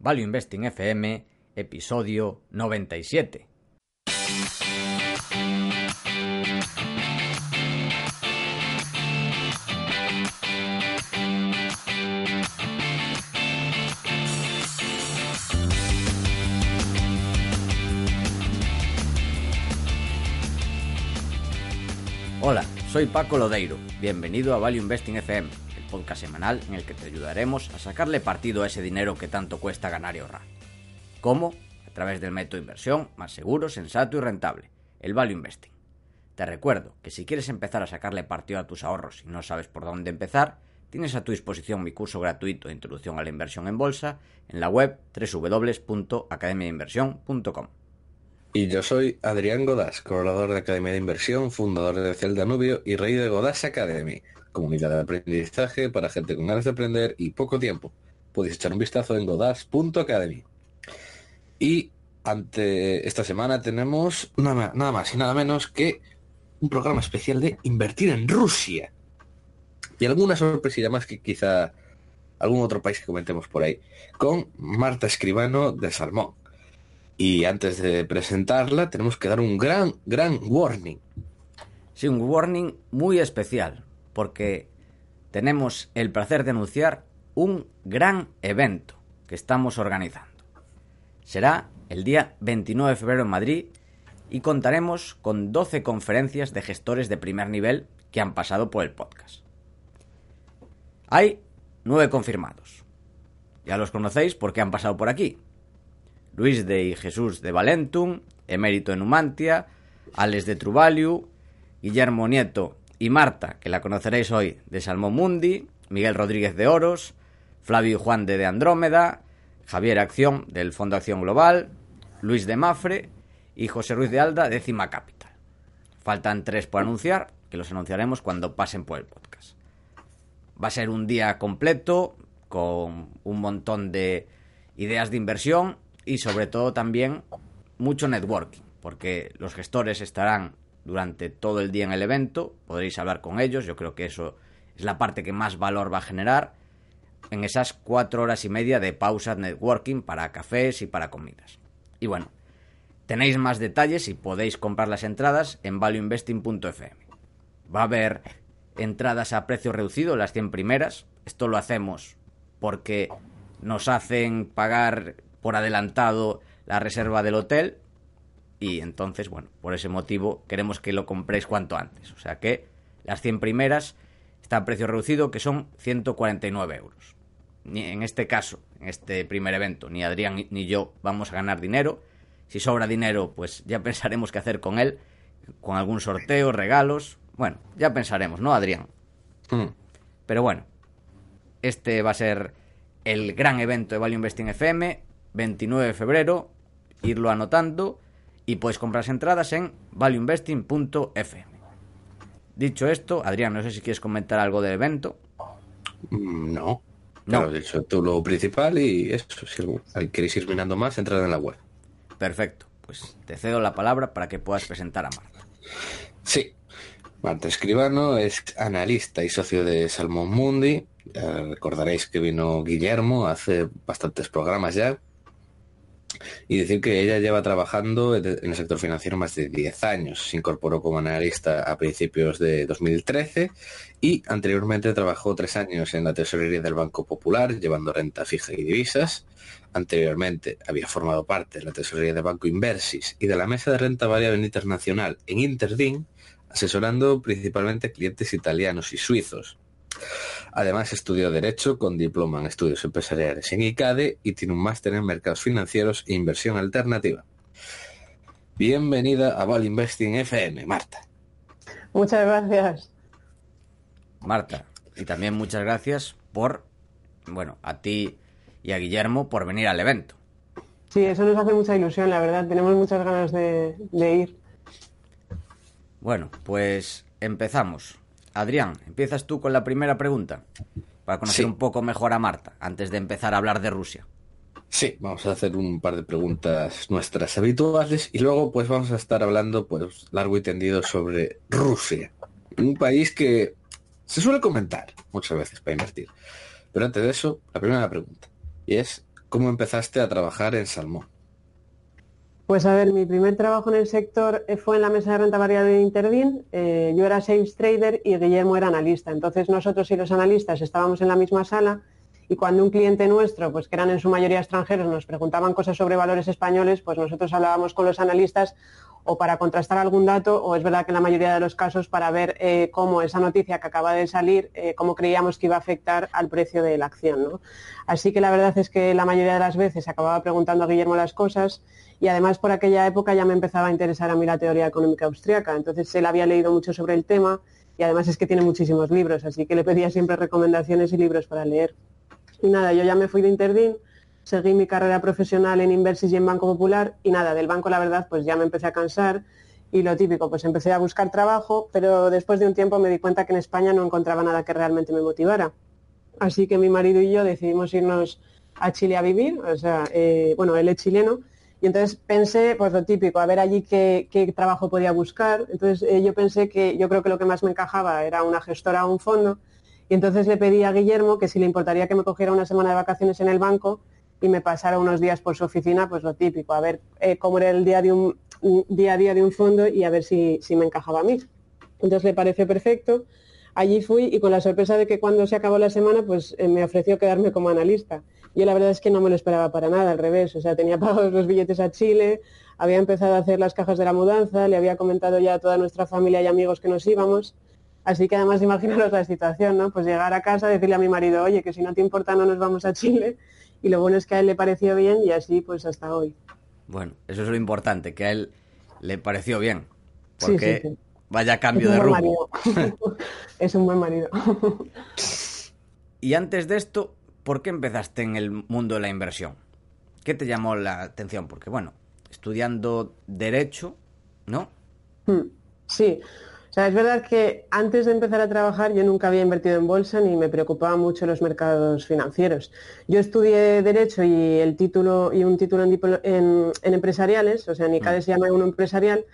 Value Investing FM, episodio 97. Hola, soy Paco Lodeiro. Bienvenido a Value Investing FM, podcast semanal en el que te ayudaremos a sacarle partido a ese dinero que tanto cuesta ganar y ahorrar. ¿Cómo? A través del método de inversión más seguro, sensato y rentable, el Value Investing. Te recuerdo que si quieres empezar a sacarle partido a tus ahorros y no sabes por dónde empezar, tienes a tu disposición mi curso gratuito de Introducción a la Inversión en Bolsa en la web www.academiainversión.com. Y yo soy Adrián Godás, colaborador de Academia de Inversión, fundador de Ciel Danubio y rey de Godás Academy, comunidad de aprendizaje para gente con ganas de aprender y poco tiempo. Podéis echar un vistazo en godás.academy. Y ante esta semana tenemos nada, nada más y nada menos que un programa especial de invertir en Rusia. Y alguna sorpresilla más que quizá algún otro país que comentemos por ahí. Con Marta Escribano de Salmón. Y antes de presentarla, tenemos que dar un gran, gran warning. Sí, un warning muy especial, porque tenemos el placer de anunciar un gran evento que estamos organizando. Será el día 29 de febrero en Madrid y contaremos con 12 conferencias de gestores de primer nivel que han pasado por el podcast. Hay nueve confirmados. Ya los conocéis porque han pasado por aquí. Luis de y Jesús de Valentum, Emérito en Numantia, Alex de Truvaliu, Guillermo Nieto y Marta, que la conoceréis hoy, de Salmón Mundi, Miguel Rodríguez de Oros, Flavio Juan de, de Andrómeda, Javier Acción del Fondo Acción Global, Luis de Mafre y José Ruiz de Alda de Cima Capital. Faltan tres por anunciar, que los anunciaremos cuando pasen por el podcast. Va a ser un día completo, con un montón de ideas de inversión y sobre todo también mucho networking, porque los gestores estarán durante todo el día en el evento, podréis hablar con ellos, yo creo que eso es la parte que más valor va a generar en esas cuatro horas y media de pausa networking para cafés y para comidas. Y bueno, tenéis más detalles y podéis comprar las entradas en valueinvesting.fm. Va a haber entradas a precio reducido, las 100 primeras. Esto lo hacemos porque nos hacen pagar por adelantado la reserva del hotel y entonces, bueno, por ese motivo queremos que lo compréis cuanto antes. O sea que las 100 primeras están a precio reducido que son 149 euros. Ni en este caso, en este primer evento, ni Adrián ni yo vamos a ganar dinero. Si sobra dinero, pues ya pensaremos qué hacer con él, con algún sorteo, regalos. Bueno, ya pensaremos, ¿no, Adrián? Mm. Pero bueno, este va a ser el gran evento de Value Investing FM, 29 de febrero, irlo anotando y puedes comprar entradas en valueinvesting.fm. Dicho esto, Adrián, no sé si quieres comentar algo del evento. Mm, No. No. No. Claro, dicho tú lo principal y eso, si queréis ir mirando más, entrad en la web. Perfecto, pues te cedo la palabra para que puedas presentar a Marta. Sí. Marta Escribano es analista y socio de Salmón Mundi. Eh, recordaréis que vino Guillermo hace bastantes programas ya. Y decir que ella lleva trabajando en el sector financiero más de 10 años. Se incorporó como analista a principios de 2013 y anteriormente trabajó tres años en la tesorería del Banco Popular, llevando renta fija y divisas. Anteriormente había formado parte de la tesorería del Banco Inversis y de la mesa de renta variable internacional en Interdin, asesorando principalmente clientes italianos y suizos. Además estudió Derecho con diploma en Estudios Empresariales en ICADE y tiene un máster en Mercados Financieros e Inversión Alternativa. Bienvenida a Val Investing FM, Marta. Muchas gracias. Marta, y también muchas gracias por, bueno, a ti y a Guillermo por venir al evento. Sí, eso nos hace mucha ilusión, la verdad. Tenemos muchas ganas de, ir. Bueno, pues empezamos. Adrián, empiezas tú con la primera pregunta para conocer un poco mejor a Marta antes de empezar a hablar de Rusia. Sí, vamos a hacer un par de preguntas nuestras habituales y luego pues vamos a estar hablando pues largo y tendido sobre Rusia, un país que se suele comentar muchas veces para invertir. Pero antes de eso, la primera pregunta y es ¿cómo empezaste a trabajar en Salmón? Pues a ver, mi primer trabajo en el sector eh, fue en la mesa de renta variable de Interdin. Eh, yo era sales trader y Guillermo era analista. Entonces nosotros y los analistas estábamos en la misma sala y cuando un cliente nuestro, pues que eran en su mayoría extranjeros, nos preguntaban cosas sobre valores españoles, pues nosotros hablábamos con los analistas o para contrastar algún dato, o es verdad que en la mayoría de los casos para ver eh, cómo esa noticia que acaba de salir, eh, cómo creíamos que iba a afectar al precio de la acción. Así que la verdad es que la mayoría de las veces acababa preguntando a Guillermo las cosas y además por aquella época ya me empezaba a interesar a mí la teoría económica austriaca. Entonces él había leído mucho sobre el tema y además es que tiene muchísimos libros, así que le pedía siempre recomendaciones y libros para leer. Y nada, yo ya me fui de Interdin, seguí mi carrera profesional en Inversis y en Banco Popular y nada, del banco la verdad pues ya me empecé a cansar y lo típico, pues empecé a buscar trabajo, pero después de un tiempo me di cuenta que en España no encontraba nada que realmente me motivara. Así que mi marido y yo decidimos irnos a Chile a vivir, o sea, eh, bueno, él es chileno, y entonces pensé, pues lo típico, a ver allí qué, trabajo podía buscar. Entonces eh, yo pensé que yo creo que lo que más me encajaba era una gestora o un fondo, y entonces le pedí a Guillermo que si le importaría que me cogiera una semana de vacaciones en el banco y me pasara unos días por su oficina, pues lo típico, a ver eh, cómo era el día, de un, día a día de un fondo y a ver si, me encajaba a mí. Entonces le pareció perfecto. Allí fui y con la sorpresa de que cuando se acabó la semana, pues eh, me ofreció quedarme como analista. Yo la verdad es que no me lo esperaba para nada, al revés. O sea, tenía pagados los billetes a Chile, había empezado a hacer las cajas de la mudanza, le había comentado ya a toda nuestra familia y amigos que nos íbamos Así que además imaginaros la situación, ¿no? Pues llegar a casa, decirle a mi marido, oye, que si no te importa no nos vamos a Chile. Y lo bueno es que a él le pareció bien y así pues hasta hoy. Bueno, eso es lo importante, que a él le pareció bien. Porque vaya cambio de rumbo. es un buen marido. y antes de esto, ¿por qué empezaste en el mundo de la inversión? ¿Qué te llamó la atención? Porque bueno, estudiando derecho, ¿no? Hmm, sí, sea, es verdad que antes de empezar a trabajar yo nunca había invertido en bolsa ni me preocupaban mucho los mercados financieros. Yo estudié Derecho y el título y un título en, empresariales, o sea, en ICADE mm. se llama uno empresarial,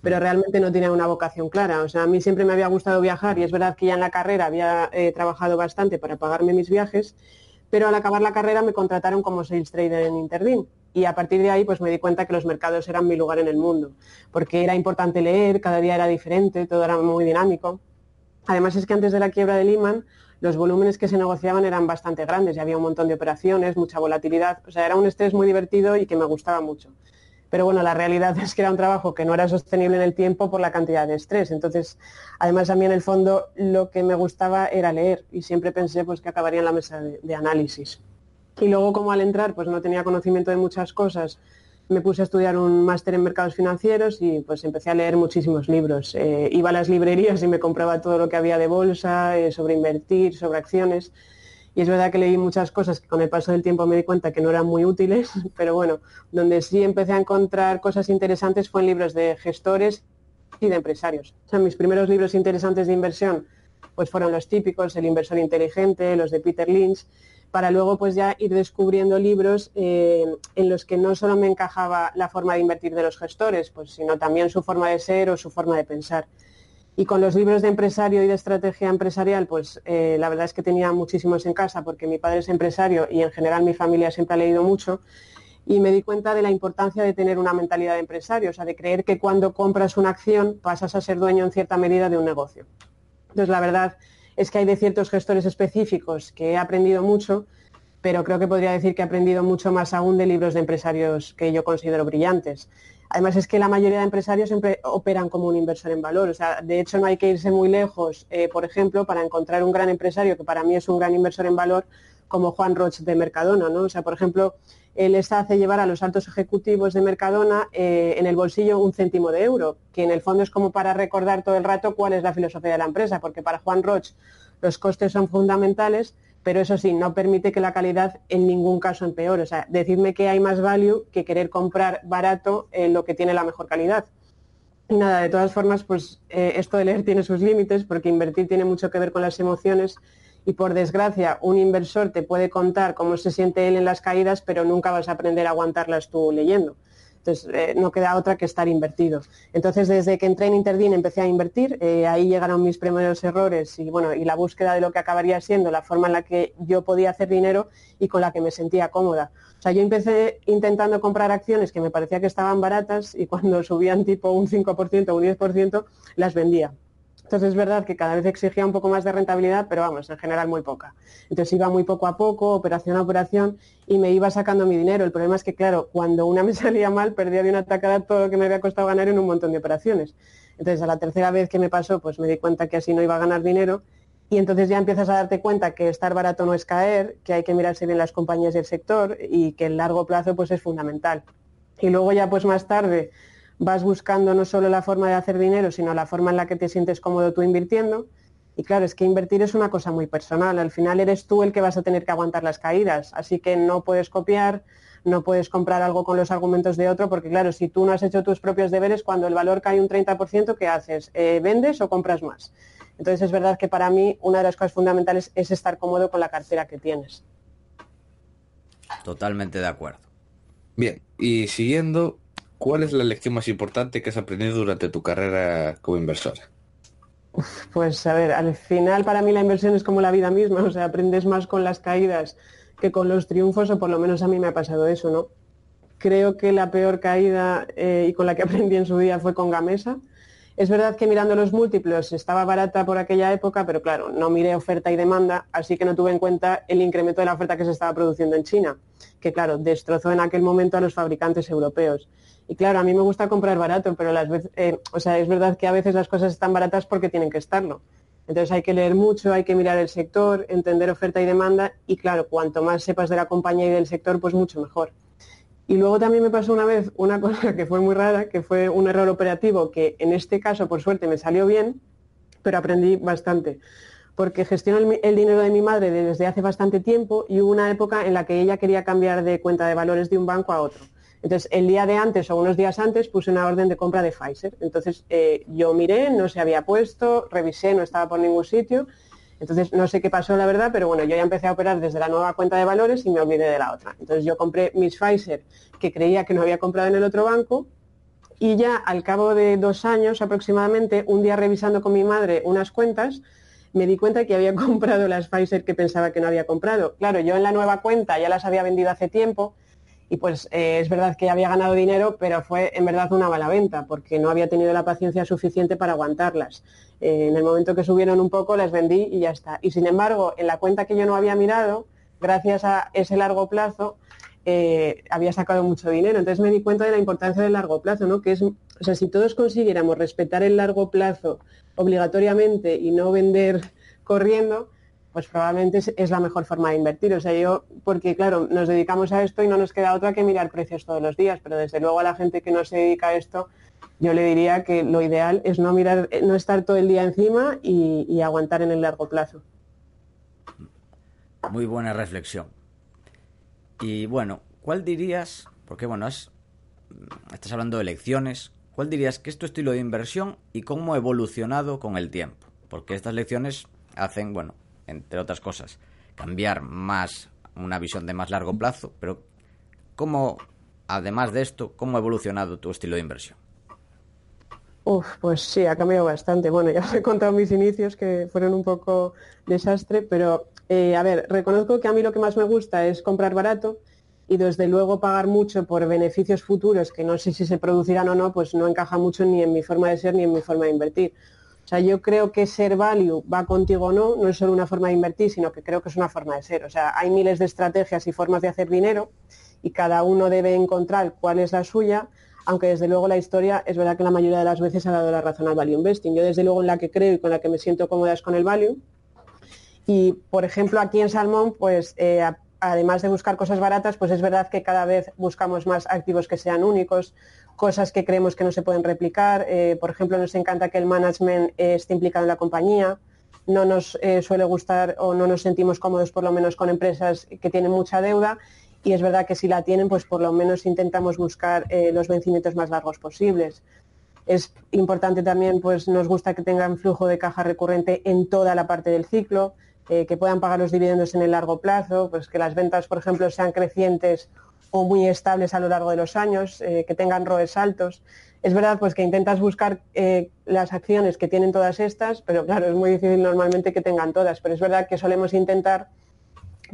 pero mm. realmente no tenía una vocación clara. O sea, a mí siempre me había gustado viajar y es verdad que ya en la carrera había eh, trabajado bastante para pagarme mis viajes, pero al acabar la carrera me contrataron como sales trader en Interdin y a partir de ahí pues me di cuenta que los mercados eran mi lugar en el mundo, porque era importante leer, cada día era diferente, todo era muy dinámico. Además es que antes de la quiebra de Lehman los volúmenes que se negociaban eran bastante grandes y había un montón de operaciones, mucha volatilidad, o sea, era un estrés muy divertido y que me gustaba mucho. Pero bueno, la realidad es que era un trabajo que no era sostenible en el tiempo por la cantidad de estrés. Entonces, además a mí en el fondo lo que me gustaba era leer y siempre pensé pues que acabaría en la mesa de análisis. Y luego como al entrar pues no tenía conocimiento de muchas cosas, me puse a estudiar un máster en mercados financieros y pues empecé a leer muchísimos libros. Eh, iba a las librerías y me compraba todo lo que había de bolsa, eh, sobre invertir, sobre acciones. Y es verdad que leí muchas cosas que con el paso del tiempo me di cuenta que no eran muy útiles, pero bueno, donde sí empecé a encontrar cosas interesantes fue en libros de gestores y de empresarios. O sea, mis primeros libros interesantes de inversión pues fueron los típicos, El inversor inteligente, los de Peter Lynch, para luego pues ya ir descubriendo libros eh, en los que no solo me encajaba la forma de invertir de los gestores, pues, sino también su forma de ser o su forma de pensar. Y con los libros de empresario y de estrategia empresarial, pues eh, la verdad es que tenía muchísimos en casa porque mi padre es empresario y en general mi familia siempre ha leído mucho y me di cuenta de la importancia de tener una mentalidad de empresario, o sea, de creer que cuando compras una acción pasas a ser dueño en cierta medida de un negocio. Entonces, la verdad es que hay de ciertos gestores específicos que he aprendido mucho, pero creo que podría decir que he aprendido mucho más aún de libros de empresarios que yo considero brillantes. Además es que la mayoría de empresarios siempre operan como un inversor en valor. O sea, de hecho no hay que irse muy lejos, eh, por ejemplo, para encontrar un gran empresario que para mí es un gran inversor en valor, como Juan Roch de Mercadona. ¿no? O sea, por ejemplo, él les hace llevar a los altos ejecutivos de Mercadona eh, en el bolsillo un céntimo de euro, que en el fondo es como para recordar todo el rato cuál es la filosofía de la empresa, porque para Juan Roch los costes son fundamentales, pero eso sí, no permite que la calidad en ningún caso empeore. O sea, decidme que hay más value que querer comprar barato en lo que tiene la mejor calidad. Nada, de todas formas, pues eh, esto de leer tiene sus límites porque invertir tiene mucho que ver con las emociones y por desgracia un inversor te puede contar cómo se siente él en las caídas, pero nunca vas a aprender a aguantarlas tú leyendo. Entonces, eh, no queda otra que estar invertido. Entonces, desde que entré en Interdin empecé a invertir, eh, ahí llegaron mis primeros errores y, bueno, y la búsqueda de lo que acabaría siendo la forma en la que yo podía hacer dinero y con la que me sentía cómoda. O sea, yo empecé intentando comprar acciones que me parecía que estaban baratas y cuando subían tipo un 5% o un 10%, las vendía. Entonces es verdad que cada vez exigía un poco más de rentabilidad, pero vamos, en general muy poca. Entonces iba muy poco a poco, operación a operación, y me iba sacando mi dinero. El problema es que, claro, cuando una me salía mal, perdía de una tacada todo lo que me había costado ganar en un montón de operaciones. Entonces a la tercera vez que me pasó, pues me di cuenta que así no iba a ganar dinero. Y entonces ya empiezas a darte cuenta que estar barato no es caer, que hay que mirarse bien las compañías y el sector y que el largo plazo pues es fundamental. Y luego ya pues más tarde vas buscando no solo la forma de hacer dinero, sino la forma en la que te sientes cómodo tú invirtiendo. Y claro, es que invertir es una cosa muy personal. Al final eres tú el que vas a tener que aguantar las caídas. Así que no puedes copiar, no puedes comprar algo con los argumentos de otro, porque claro, si tú no has hecho tus propios deberes, cuando el valor cae un 30%, ¿qué haces? Eh, ¿Vendes o compras más? Entonces es verdad que para mí una de las cosas fundamentales es estar cómodo con la cartera que tienes. Totalmente de acuerdo. Bien, y siguiendo, ¿Cuál es la lección más importante que has aprendido durante tu carrera como inversora? Pues a ver, al final para mí la inversión es como la vida misma, o sea, aprendes más con las caídas que con los triunfos, o por lo menos a mí me ha pasado eso, ¿no? Creo que la peor caída eh, y con la que aprendí en su día fue con Gamesa. Es verdad que mirando los múltiplos estaba barata por aquella época, pero claro, no miré oferta y demanda, así que no tuve en cuenta el incremento de la oferta que se estaba produciendo en China, que claro, destrozó en aquel momento a los fabricantes europeos. Y claro, a mí me gusta comprar barato, pero las veces, eh, o sea, es verdad que a veces las cosas están baratas porque tienen que estarlo. Entonces hay que leer mucho, hay que mirar el sector, entender oferta y demanda y claro, cuanto más sepas de la compañía y del sector, pues mucho mejor. Y luego también me pasó una vez una cosa que fue muy rara, que fue un error operativo que en este caso, por suerte, me salió bien, pero aprendí bastante. Porque gestiono el, el dinero de mi madre desde hace bastante tiempo y hubo una época en la que ella quería cambiar de cuenta de valores de un banco a otro. Entonces, el día de antes o unos días antes puse una orden de compra de Pfizer. Entonces, eh, yo miré, no se había puesto, revisé, no estaba por ningún sitio. Entonces, no sé qué pasó, la verdad, pero bueno, yo ya empecé a operar desde la nueva cuenta de valores y me olvidé de la otra. Entonces, yo compré mis Pfizer, que creía que no había comprado en el otro banco, y ya al cabo de dos años aproximadamente, un día revisando con mi madre unas cuentas, me di cuenta que había comprado las Pfizer que pensaba que no había comprado. Claro, yo en la nueva cuenta ya las había vendido hace tiempo, y pues eh, es verdad que había ganado dinero, pero fue en verdad una mala venta, porque no había tenido la paciencia suficiente para aguantarlas. Eh, en el momento que subieron un poco, las vendí y ya está. Y sin embargo, en la cuenta que yo no había mirado, gracias a ese largo plazo, eh, había sacado mucho dinero. Entonces me di cuenta de la importancia del largo plazo, ¿no? Que es, o sea, si todos consiguiéramos respetar el largo plazo obligatoriamente y no vender corriendo, pues probablemente es, la mejor forma de invertir. O sea, yo, porque claro, nos dedicamos a esto y no nos queda otra que mirar precios todos los días, pero desde luego a la gente que no se dedica a esto, yo le diría que lo ideal es no mirar, no estar todo el día encima y, aguantar en el largo plazo. Muy buena reflexión. Y bueno, ¿cuál dirías, porque bueno, es, estás hablando de lecciones, ¿cuál dirías que es tu estilo de inversión y cómo ha evolucionado con el tiempo? Porque estas lecciones hacen, bueno, entre otras cosas, cambiar más una visión de más largo plazo, pero ¿cómo, además de esto, cómo ha evolucionado tu estilo de inversión? Uf, pues sí, ha cambiado bastante. Bueno, ya os he contado mis inicios que fueron un poco desastre, pero eh, a ver, reconozco que a mí lo que más me gusta es comprar barato y desde luego pagar mucho por beneficios futuros que no sé si se producirán o no, pues no encaja mucho ni en mi forma de ser ni en mi forma de invertir. O sea, yo creo que ser value va contigo o no, no es solo una forma de invertir, sino que creo que es una forma de ser. O sea, hay miles de estrategias y formas de hacer dinero y cada uno debe encontrar cuál es la suya, aunque desde luego la historia es verdad que la mayoría de las veces ha dado la razón al value investing. Yo desde luego en la que creo y con la que me siento cómoda es con el value. Y, por ejemplo, aquí en Salmón, pues eh, además de buscar cosas baratas, pues es verdad que cada vez buscamos más activos que sean únicos, cosas que creemos que no se pueden replicar. Eh, por ejemplo, nos encanta que el management esté implicado en la compañía. no nos eh, suele gustar o no nos sentimos cómodos por lo menos con empresas que tienen mucha deuda y es verdad que si la tienen, pues por lo menos intentamos buscar eh, los vencimientos más largos posibles. Es importante también, pues nos gusta que tengan flujo de caja recurrente en toda la parte del ciclo, que puedan pagar los dividendos en el largo plazo, pues que las ventas, por ejemplo, sean crecientes o muy estables a lo largo de los años, que tengan ROEs altos. Es verdad pues que intentas buscar eh, las acciones que tienen todas estas, pero claro, es muy difícil normalmente que tengan todas, pero es verdad que solemos intentar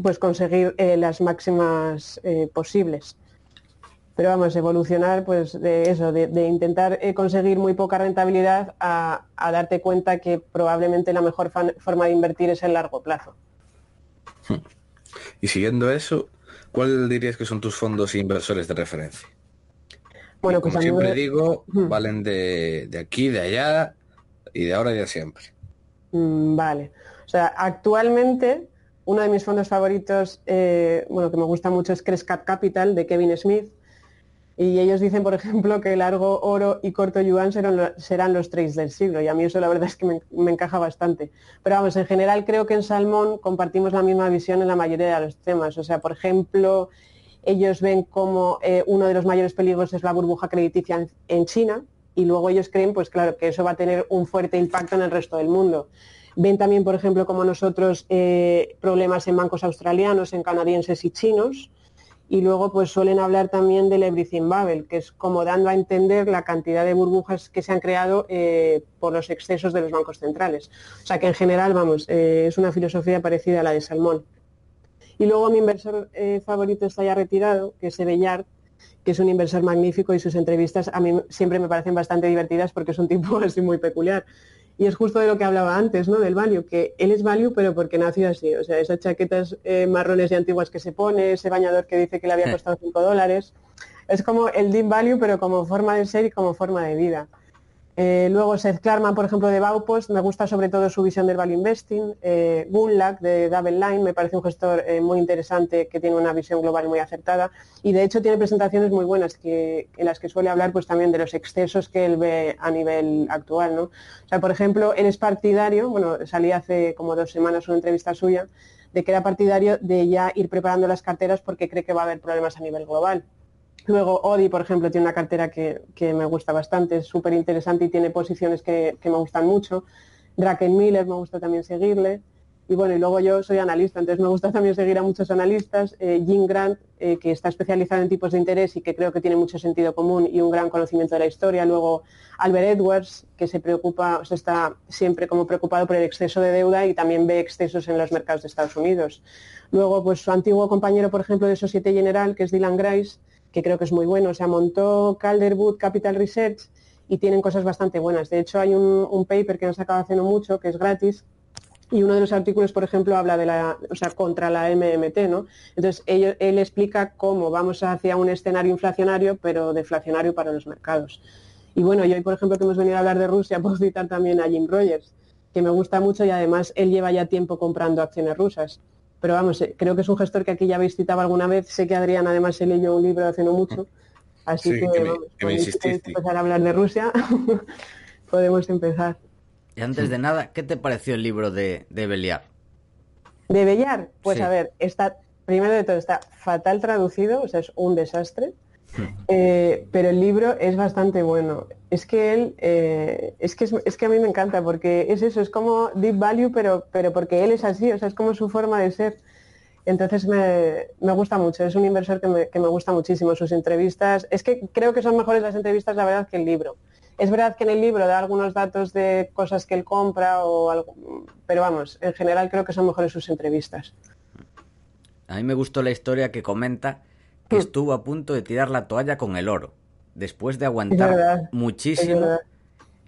pues conseguir eh, las máximas eh, posibles. Pero vamos, evolucionar pues de eso, de, intentar conseguir muy poca rentabilidad a, darte cuenta que probablemente la mejor forma de invertir es el largo plazo. Y siguiendo eso, ¿cuál dirías que son tus fondos inversores de referencia? Bueno, pues como siempre digo, valen de, aquí, de allá y de ahora y de siempre. Mm, vale. O sea, actualmente uno de mis fondos favoritos, eh, bueno, que me gusta mucho es Crescat Capital de Kevin Smith. Y ellos dicen, por ejemplo, que largo oro y corto yuan serán, serán los trades del siglo. Y a mí eso la verdad es que me, me, encaja bastante. Pero vamos, en general creo que en Salmón compartimos la misma visión en la mayoría de los temas. O sea, por ejemplo, ellos ven como eh, uno de los mayores peligros es la burbuja crediticia en, China y luego ellos creen, pues claro, que eso va a tener un fuerte impacto en el resto del mundo. Ven también, por ejemplo, como nosotros, eh, problemas en bancos australianos, en canadienses y chinos. Y luego pues suelen hablar también del everything bubble, que es como dando a entender la cantidad de burbujas que se han creado eh, por los excesos de los bancos centrales. O sea que en general, vamos, es una filosofía parecida a la de Salmón. Y luego mi inversor eh, favorito está ya retirado, que es Ebellard, que es un inversor magnífico y sus entrevistas a mí siempre me parecen bastante divertidas porque es un tipo así muy peculiar. Y es justo de lo que hablaba antes, ¿no? Del value, que él es value pero porque nació así. O sea, esas chaquetas eh, marrones y antiguas que se pone, ese bañador que dice que le había costado 5 dólares. Es como el deep value pero como forma de ser y como forma de vida. Eh, luego Seth Klarman, por ejemplo, de Baupost, me gusta sobre todo su visión del value investing. Eh, Gunlack, de Double Line, me parece un gestor eh, muy interesante que tiene una visión global muy acertada y de hecho tiene presentaciones muy buenas en las que suele hablar pues también de los excesos que él ve a nivel actual. ¿no? O sea, por ejemplo, él es partidario, bueno, salí hace como dos semanas una entrevista suya, de que era partidario de ya ir preparando las carteras porque cree que va a haber problemas a nivel global. Luego Odi, por ejemplo, tiene una cartera que, me gusta bastante, es súper interesante y tiene posiciones que, me gustan mucho. Draken Miller me gusta también seguirle. Y bueno, y luego yo soy analista, entonces me gusta también seguir a muchos analistas. Eh, Jim Grant, eh, que está especializado en tipos de interés y que creo que tiene mucho sentido común y un gran conocimiento de la historia. Luego Albert Edwards, que se preocupa, o sea, está siempre como preocupado por el exceso de deuda y también ve excesos en los mercados de Estados Unidos. Luego, pues su antiguo compañero, por ejemplo, de Societe General, que es Dylan Grice, que creo que es muy bueno. O sea, montó Calderwood Capital Research y tienen cosas bastante buenas. De hecho, hay un, paper que han sacado hace no mucho, que es gratis, y uno de los artículos, por ejemplo, habla de la, o sea, contra la MMT, ¿no? Entonces, él, explica cómo vamos hacia un escenario inflacionario, pero deflacionario para los mercados. Y bueno, yo hoy, por ejemplo, que hemos venido a hablar de Rusia, puedo citar también a Jim Rogers, que me gusta mucho y además él lleva ya tiempo comprando acciones rusas. Pero vamos, eh, creo que es un gestor que aquí ya habéis citado alguna vez. Sé que Adrián además se leyó un libro hace no mucho. Así que, empezar a hablar de Rusia, podemos empezar. Y antes de nada, ¿qué te pareció el libro de, de Belliar? De Belliar, pues a ver, está, primero de todo está fatal traducido, o sea, es un desastre. Eh, pero el libro es bastante bueno. Es que él, eh, es, que es, que a mí me encanta porque es eso, es como deep value, pero, pero porque él es así, o sea, es como su forma de ser. Entonces me, gusta mucho, es un inversor que me, que me, gusta muchísimo. Sus entrevistas, es que creo que son mejores las entrevistas, la verdad, que el libro. Es verdad que en el libro da algunos datos de cosas que él compra, o algo, pero vamos, en general creo que son mejores sus entrevistas. A mí me gustó la historia que comenta que estuvo a punto de tirar la toalla con el oro, después de aguantar muchísimo.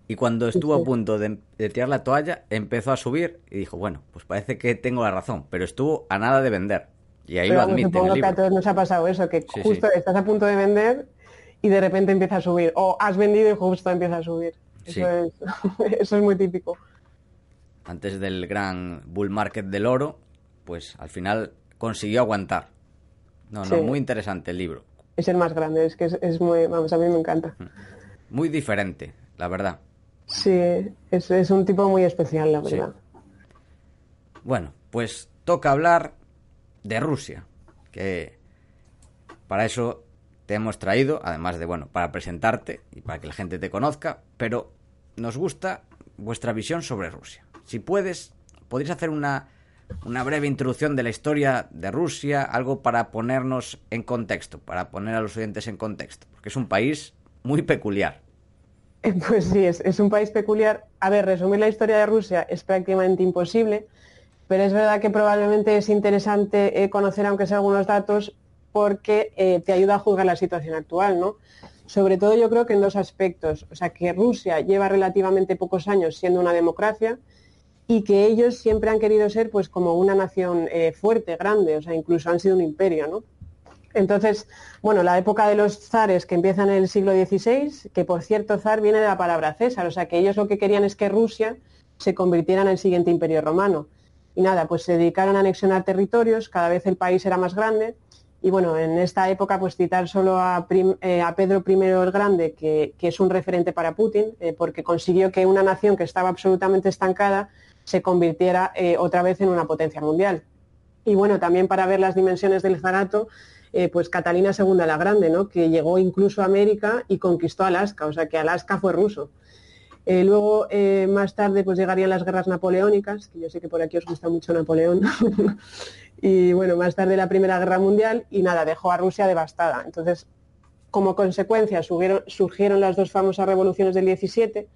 Y cuando estuvo a punto de, tirar la toalla, empezó a subir y dijo, bueno, pues parece que tengo la razón, pero estuvo a nada de vender. Y ahí lo admite. Supongo que a todos nos ha pasado eso, que justo estás a punto de vender y de repente empieza a subir. O has vendido y justo empieza a subir. Eso, es, eso es muy típico. Antes del gran bull market del oro, pues al final consiguió aguantar. No, no, muy interesante el libro. Es el más grande, es que es, muy, vamos, a mí me encanta. Muy diferente, la verdad. Sí, es, es un tipo muy especial, la verdad. Bueno, pues toca hablar de Rusia, que para eso te hemos traído, además de, bueno, para presentarte y para que la gente te conozca, pero nos gusta vuestra visión sobre Rusia. Si puedes, podrías hacer una, una breve introducción de la historia de Rusia, algo para ponernos en contexto, para poner a los oyentes en contexto, porque es un país muy peculiar. Pues sí, es, es un país peculiar. A ver, resumir la historia de Rusia es prácticamente imposible, pero es verdad que probablemente es interesante eh, conocer, aunque sea algunos datos, porque eh, te ayuda a juzgar la situación actual, ¿no? Sobre todo yo creo que en dos aspectos. O sea, que Rusia lleva relativamente pocos años siendo una democracia y que ellos siempre han querido ser pues como una nación eh, fuerte, grande, o sea, incluso han sido un imperio, ¿no? Entonces, bueno, la época de los zares que empieza en el siglo XVI, que por cierto zar viene de la palabra César, o sea que ellos lo que querían es que Rusia se convirtiera en el siguiente imperio romano. Y nada, pues se dedicaron a anexionar territorios, cada vez el país era más grande y bueno, en esta época, pues citar solo a, eh, Pedro I el Grande, que, es un referente para Putin, eh, porque consiguió que una nación que estaba absolutamente estancada se convirtiera eh, otra vez en una potencia mundial. Y bueno, también para ver las dimensiones del zarato, pues Catalina II la Grande, ¿no? que llegó incluso a América y conquistó Alaska, o sea que Alaska fue ruso. luego, más tarde, pues llegarían las guerras napoleónicas, que yo sé que por aquí os gusta mucho Napoleón, y bueno, más tarde la Primera Guerra Mundial y nada, dejó a Rusia devastada. Entonces, como consecuencia surgieron, las dos famosas revoluciones del 17.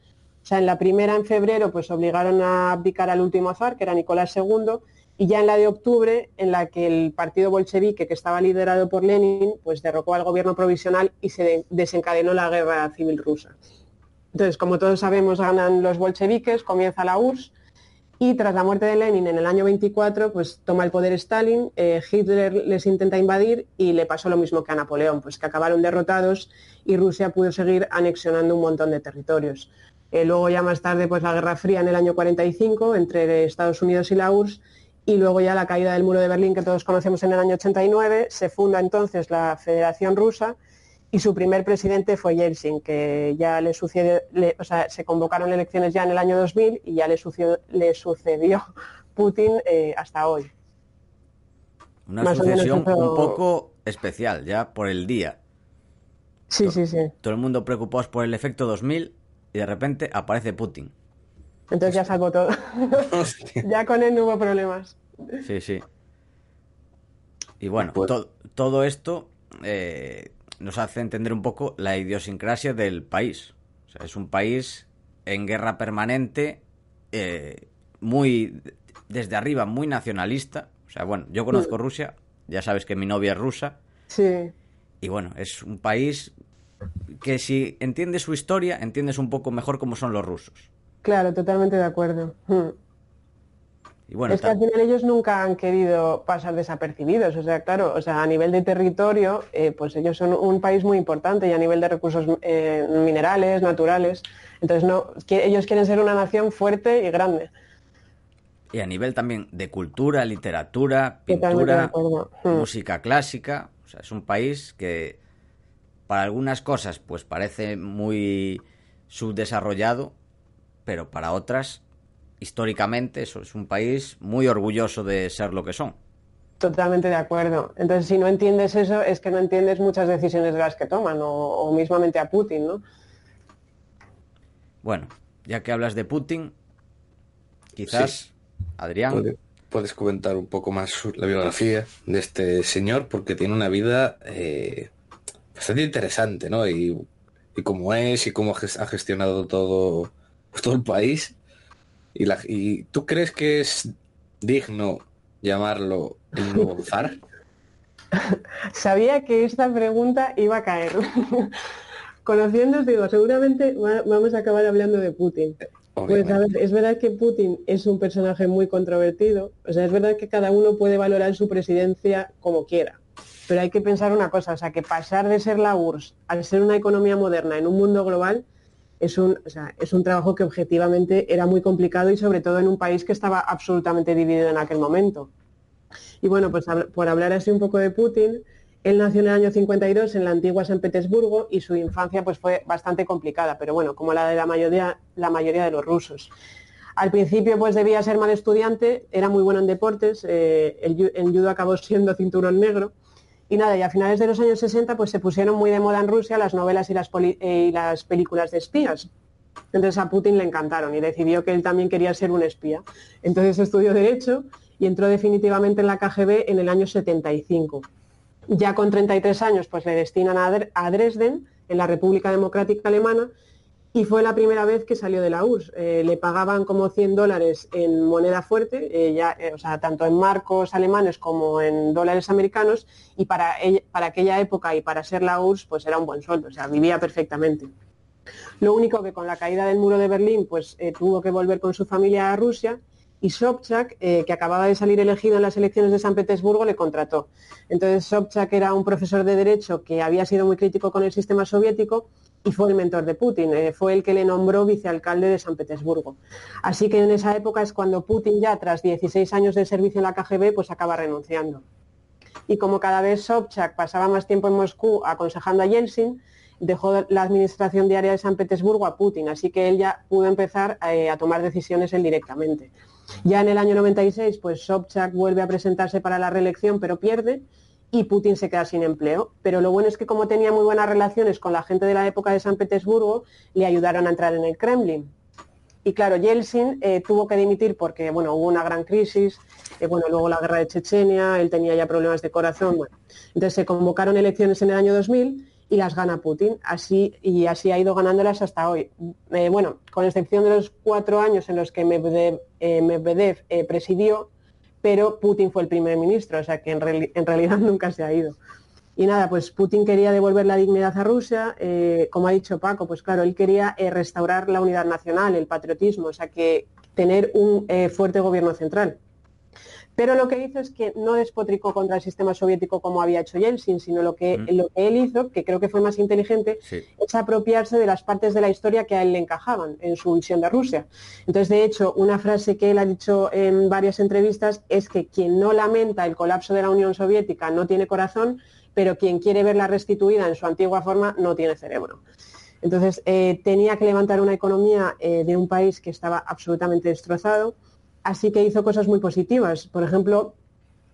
O sea, en la primera, en febrero, pues obligaron a abdicar al último zar, que era Nicolás II, y ya en la de octubre, en la que el partido bolchevique, que estaba liderado por Lenin, pues derrocó al gobierno provisional y se desencadenó la guerra civil rusa. Entonces, como todos sabemos, ganan los bolcheviques, comienza la URSS, y tras la muerte de Lenin en el año 24, pues toma el poder Stalin, eh, Hitler les intenta invadir y le pasó lo mismo que a Napoleón, pues que acabaron derrotados y Rusia pudo seguir anexionando un montón de territorios. Eh, luego ya más tarde, pues la Guerra Fría en el año 45 entre Estados Unidos y la URSS y luego ya la caída del muro de Berlín que todos conocemos en el año 89, se funda entonces la Federación Rusa y su primer presidente fue Yeltsin, que ya le sucedió, o sea, se convocaron elecciones ya en el año 2000 y ya le, sucedió, le sucedió Putin eh, hasta hoy. Una sucesión un poco especial, ya por el día. Sí, sí, sí. Todo el mundo preocupado por el efecto 2000 y de repente aparece Putin. Entonces ya salvó todo. ya con él no hubo problemas. Sí, sí. Y bueno, pues todo esto eh, nos hace entender un poco la idiosincrasia del país. O sea, es un país en guerra permanente, eh, muy desde arriba, muy nacionalista. O sea, bueno, yo conozco mm. Rusia, ya sabes que mi novia es rusa. Sí. Y bueno, es un país que si entiendes su historia, entiendes un poco mejor cómo son los rusos. Claro, totalmente de acuerdo. Mm es que al final ellos nunca han querido pasar desapercibidos, o sea, claro, o sea, a nivel de territorio, eh, pues ellos son un país muy importante y a nivel de recursos eh, minerales, naturales, entonces no, ellos quieren ser una nación fuerte y grande. Y a nivel también de cultura, literatura, pintura, hmm. música clásica, o sea, es un país que para algunas cosas pues parece muy subdesarrollado, pero para otras históricamente eso es un país muy orgulloso de ser lo que son. Totalmente de acuerdo. Entonces, si no entiendes eso, es que no entiendes muchas decisiones de las que toman, o, mismamente a Putin, ¿no? Bueno, ya que hablas de Putin, quizás, Adrián. puedes comentar un poco más la biografía de este señor, porque tiene una vida eh, bastante interesante, ¿no? Y, y cómo es, y cómo ha gestionado todo, todo el país. ¿Y, tú crees que es digno llamarlo el nuevo zar? Sabía que esta pregunta iba a caer. Conociéndos, digo, seguramente vamos a acabar hablando de Putin. Pues a ver, es verdad que Putin es un personaje muy controvertido, o sea, es verdad que cada uno puede valorar su presidencia como quiera, pero hay que pensar una cosa, o sea, que pasar de ser la URSS a ser una economía moderna en un mundo global es un, es un trabajo que objetivamente era muy complicado y sobre todo en un país que estaba absolutamente dividido en aquel momento. Y bueno, pues por hablar así un poco de Putin, él nació en el año 52 en la antigua San Petersburgo y su infancia pues fue bastante complicada, pero bueno, como la de la mayoría, la mayoría de los rusos. Al principio pues debía ser mal estudiante, era muy bueno en deportes, eh, en judo acabó siendo cinturón negro. Y nada, y a finales de los años 60 pues se pusieron muy de moda en Rusia las novelas y las, eh, y las películas de espías. Entonces a Putin le encantaron y decidió que él también quería ser un espía. Entonces estudió Derecho y entró definitivamente en la KGB en el año 75. Ya con 33 años pues le destinan a Dresden, en la República Democrática Alemana, y fue la primera vez que salió de la URSS. Eh, le pagaban como 100 dólares en moneda fuerte, eh, ya, eh, o sea, tanto en marcos alemanes como en dólares americanos, y para, para aquella época y para ser la URSS, pues era un buen sueldo, o sea, vivía perfectamente. Lo único que con la caída del muro de Berlín, pues tuvo que volver con su familia a Rusia y Sobchak, que acababa de salir elegido en las elecciones de San Petersburgo, le contrató. Entonces Sobchak era un profesor de derecho que había sido muy crítico con el sistema soviético y fue el mentor de Putin, eh, fue el que le nombró vicealcalde de San Petersburgo. Así que en esa época es cuando Putin ya tras 16 años de servicio en la KGB pues acaba renunciando. Y como cada vez Sobchak pasaba más tiempo en Moscú aconsejando a Yeltsin, dejó la administración diaria de San Petersburgo a Putin, así que él ya pudo empezar eh, a tomar decisiones él directamente. Ya en el año 96, pues Sobchak vuelve a presentarse para la reelección, pero pierde, y Putin se queda sin empleo. Pero lo bueno es que como tenía muy buenas relaciones con la gente de la época de San Petersburgo, le ayudaron a entrar en el Kremlin. Y claro, Yeltsin eh, tuvo que dimitir porque bueno, hubo una gran crisis, eh, bueno, luego la guerra de Chechenia, él tenía ya problemas de corazón. Entonces se convocaron elecciones en el año 2000 y las gana Putin, así, y así ha ido ganándolas hasta hoy. Eh, bueno, con excepción de los cuatro años en los que Medvedev presidió, pero Putin fue el primer ministro, o sea que en, realidad nunca se ha ido. Y nada, pues Putin quería devolver la dignidad a Rusia, eh, como ha dicho Paco, pues claro, él quería eh, restaurar la unidad nacional, el patriotismo, o sea que tener un eh, fuerte gobierno central. Pero lo que hizo es que no despotricó contra el sistema soviético como había hecho Yeltsin, sino lo que, lo que él hizo, que creo que fue más inteligente, es apropiarse de las partes de la historia que a él le encajaban en su visión de Rusia. Entonces, de hecho, una frase que él ha dicho en varias entrevistas es que quien no lamenta el colapso de la Unión Soviética no tiene corazón, pero quien quiere verla restituida en su antigua forma no tiene cerebro. Entonces, eh, tenía que levantar una economía eh, de un país que estaba absolutamente destrozado Así que hizo cosas muy positivas. Por ejemplo,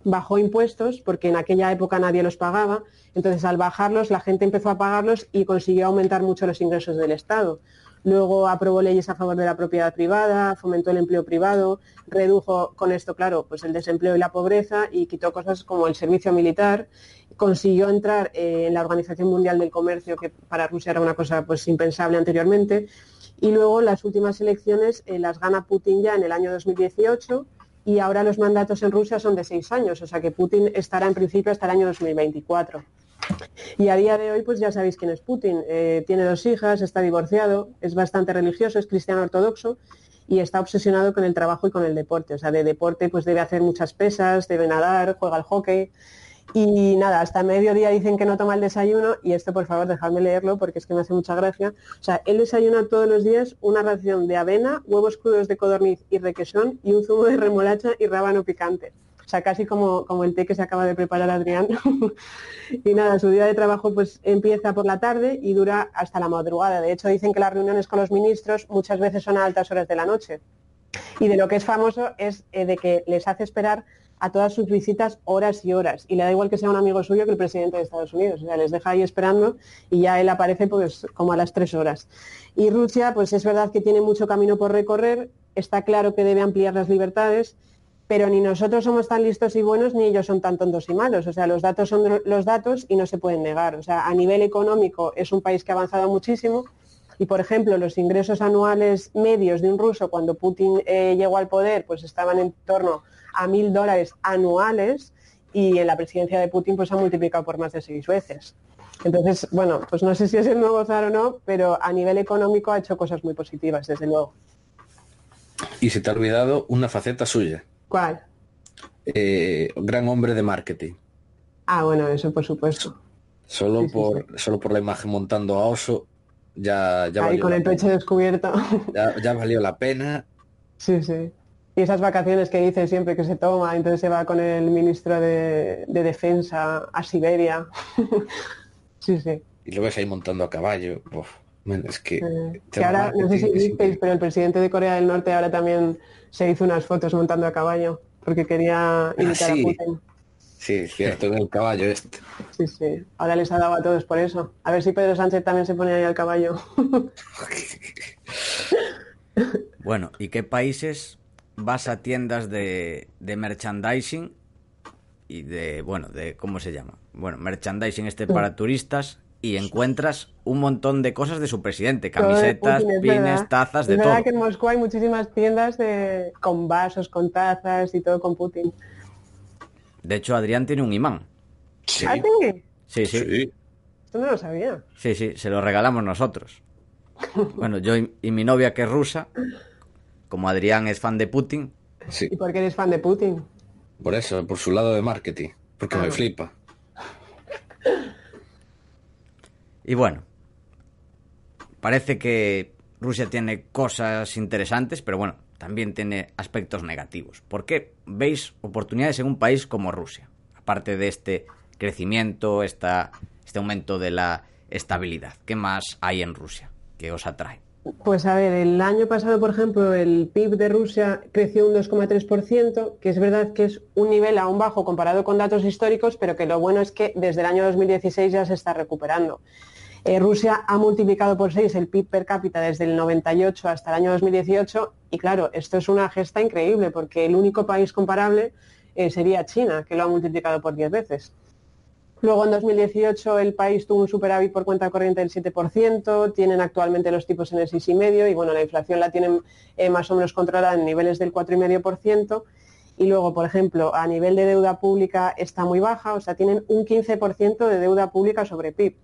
bajó impuestos porque en aquella época nadie los pagaba. Entonces, al bajarlos, la gente empezó a pagarlos y consiguió aumentar mucho los ingresos del Estado. Luego aprobó leyes a favor de la propiedad privada, fomentó el empleo privado, redujo con esto, claro, pues el desempleo y la pobreza y quitó cosas como el servicio militar. Consiguió entrar eh, en la Organización Mundial del Comercio, que para Rusia era una cosa pues impensable anteriormente y luego las últimas elecciones eh, las gana Putin ya en el año 2018 y ahora los mandatos en Rusia son de seis años, o sea que Putin estará en principio hasta el año 2024. Y a día de hoy, pues ya sabéis quién es Putin. Eh, tiene dos hijas, está divorciado, es bastante religioso, es cristiano ortodoxo y está obsesionado con el trabajo y con el deporte. O sea, de deporte pues debe hacer muchas pesas, debe nadar, juega al hockey. Y nada, hasta mediodía dicen que no toma el desayuno y esto por favor dejadme leerlo porque es que me hace mucha gracia. O sea, él desayuna todos los días una ración de avena, huevos crudos de codorniz y requesón y un zumo de remolacha y rábano picante. O sea, casi como, como el té que se acaba de preparar Adrián. y nada, su día de trabajo pues empieza por la tarde y dura hasta la madrugada. De hecho, dicen que las reuniones con los ministros muchas veces son a altas horas de la noche. Y de lo que es famoso es eh, de que les hace esperar a todas sus visitas horas y horas. Y le da igual que sea un amigo suyo que el presidente de Estados Unidos. O sea, les deja ahí esperando y ya él aparece pues como a las tres horas. Y Rusia, pues es verdad que tiene mucho camino por recorrer, está claro que debe ampliar las libertades, pero ni nosotros somos tan listos y buenos ni ellos son tan tontos y malos. O sea, los datos son los datos y no se pueden negar. O sea, a nivel económico es un país que ha avanzado muchísimo. Y, por ejemplo, los ingresos anuales medios de un ruso cuando Putin eh, llegó al poder, pues estaban en torno a mil dólares anuales y en la presidencia de Putin pues ha multiplicado por más de seis veces. Entonces, bueno, pues no sé si es el nuevo zar o no, pero a nivel económico ha hecho cosas muy positivas, desde luego. Y se te ha olvidado una faceta suya. ¿Cuál? Eh, gran hombre de marketing. Ah, bueno, eso por supuesto. Solo por solo por la imagen montando a oso ya ya Ahí con el pecho descubierto. Ya, ya valió la pena. Sí, sí. Y esas vacaciones que dice siempre que se toma, entonces se va con el ministro de, Defensa a Siberia. sí, sí. Y lo ves ahí montando a caballo. es que, que ahora, no sé si visteis, pero el presidente de Corea del Norte ahora también se hizo unas fotos montando a caballo porque quería ah, imitar a Putin. Sí, cierto, en el caballo este. Sí, sí. Ahora les ha dado a todos por eso. A ver si Pedro Sánchez también se pone ahí al caballo. bueno, ¿y qué países vas a tiendas de, de merchandising y de, bueno, de, ¿cómo se llama? Bueno, merchandising este para turistas y encuentras un montón de cosas de su presidente, camisetas, pines, tazas, de es todo. que en Moscú hay muchísimas tiendas de, con vasos, con tazas y todo con Putin. De hecho, Adrián tiene un imán. Sí. ¿Ah, sí, sí, sí. Esto no lo sabía. Sí, sí, se lo regalamos nosotros. Bueno, yo y, mi novia que es rusa, como Adrián es fan de Putin. Sí. ¿Y por qué eres fan de Putin? Por eso, por su lado de marketing. Porque me flipa. Y bueno, parece que Rusia tiene cosas interesantes, pero bueno, también tiene aspectos negativos. ¿Por qué veis oportunidades en un país como Rusia? Aparte de este crecimiento, esta, este aumento de la estabilidad. ¿Qué más hay en Rusia que os atrae? Pues a ver, el año pasado, por ejemplo, el PIB de Rusia creció un 2,3%, que es verdad que es un nivel aún bajo comparado con datos históricos, pero que lo bueno es que desde el año 2016 ya se está recuperando. Eh, Rusia ha multiplicado por 6 el PIB per cápita desde el 98 hasta el año 2018 y claro, esto es una gesta increíble porque el único país comparable eh, sería China, que lo ha multiplicado por 10 veces. Luego en 2018 el país tuvo un superávit por cuenta corriente del 7%, tienen actualmente los tipos en el 6,5% y bueno, la inflación la tienen eh, más o menos controlada en niveles del 4,5%. Y luego, por ejemplo, a nivel de deuda pública está muy baja, o sea, tienen un 15% de deuda pública sobre PIB.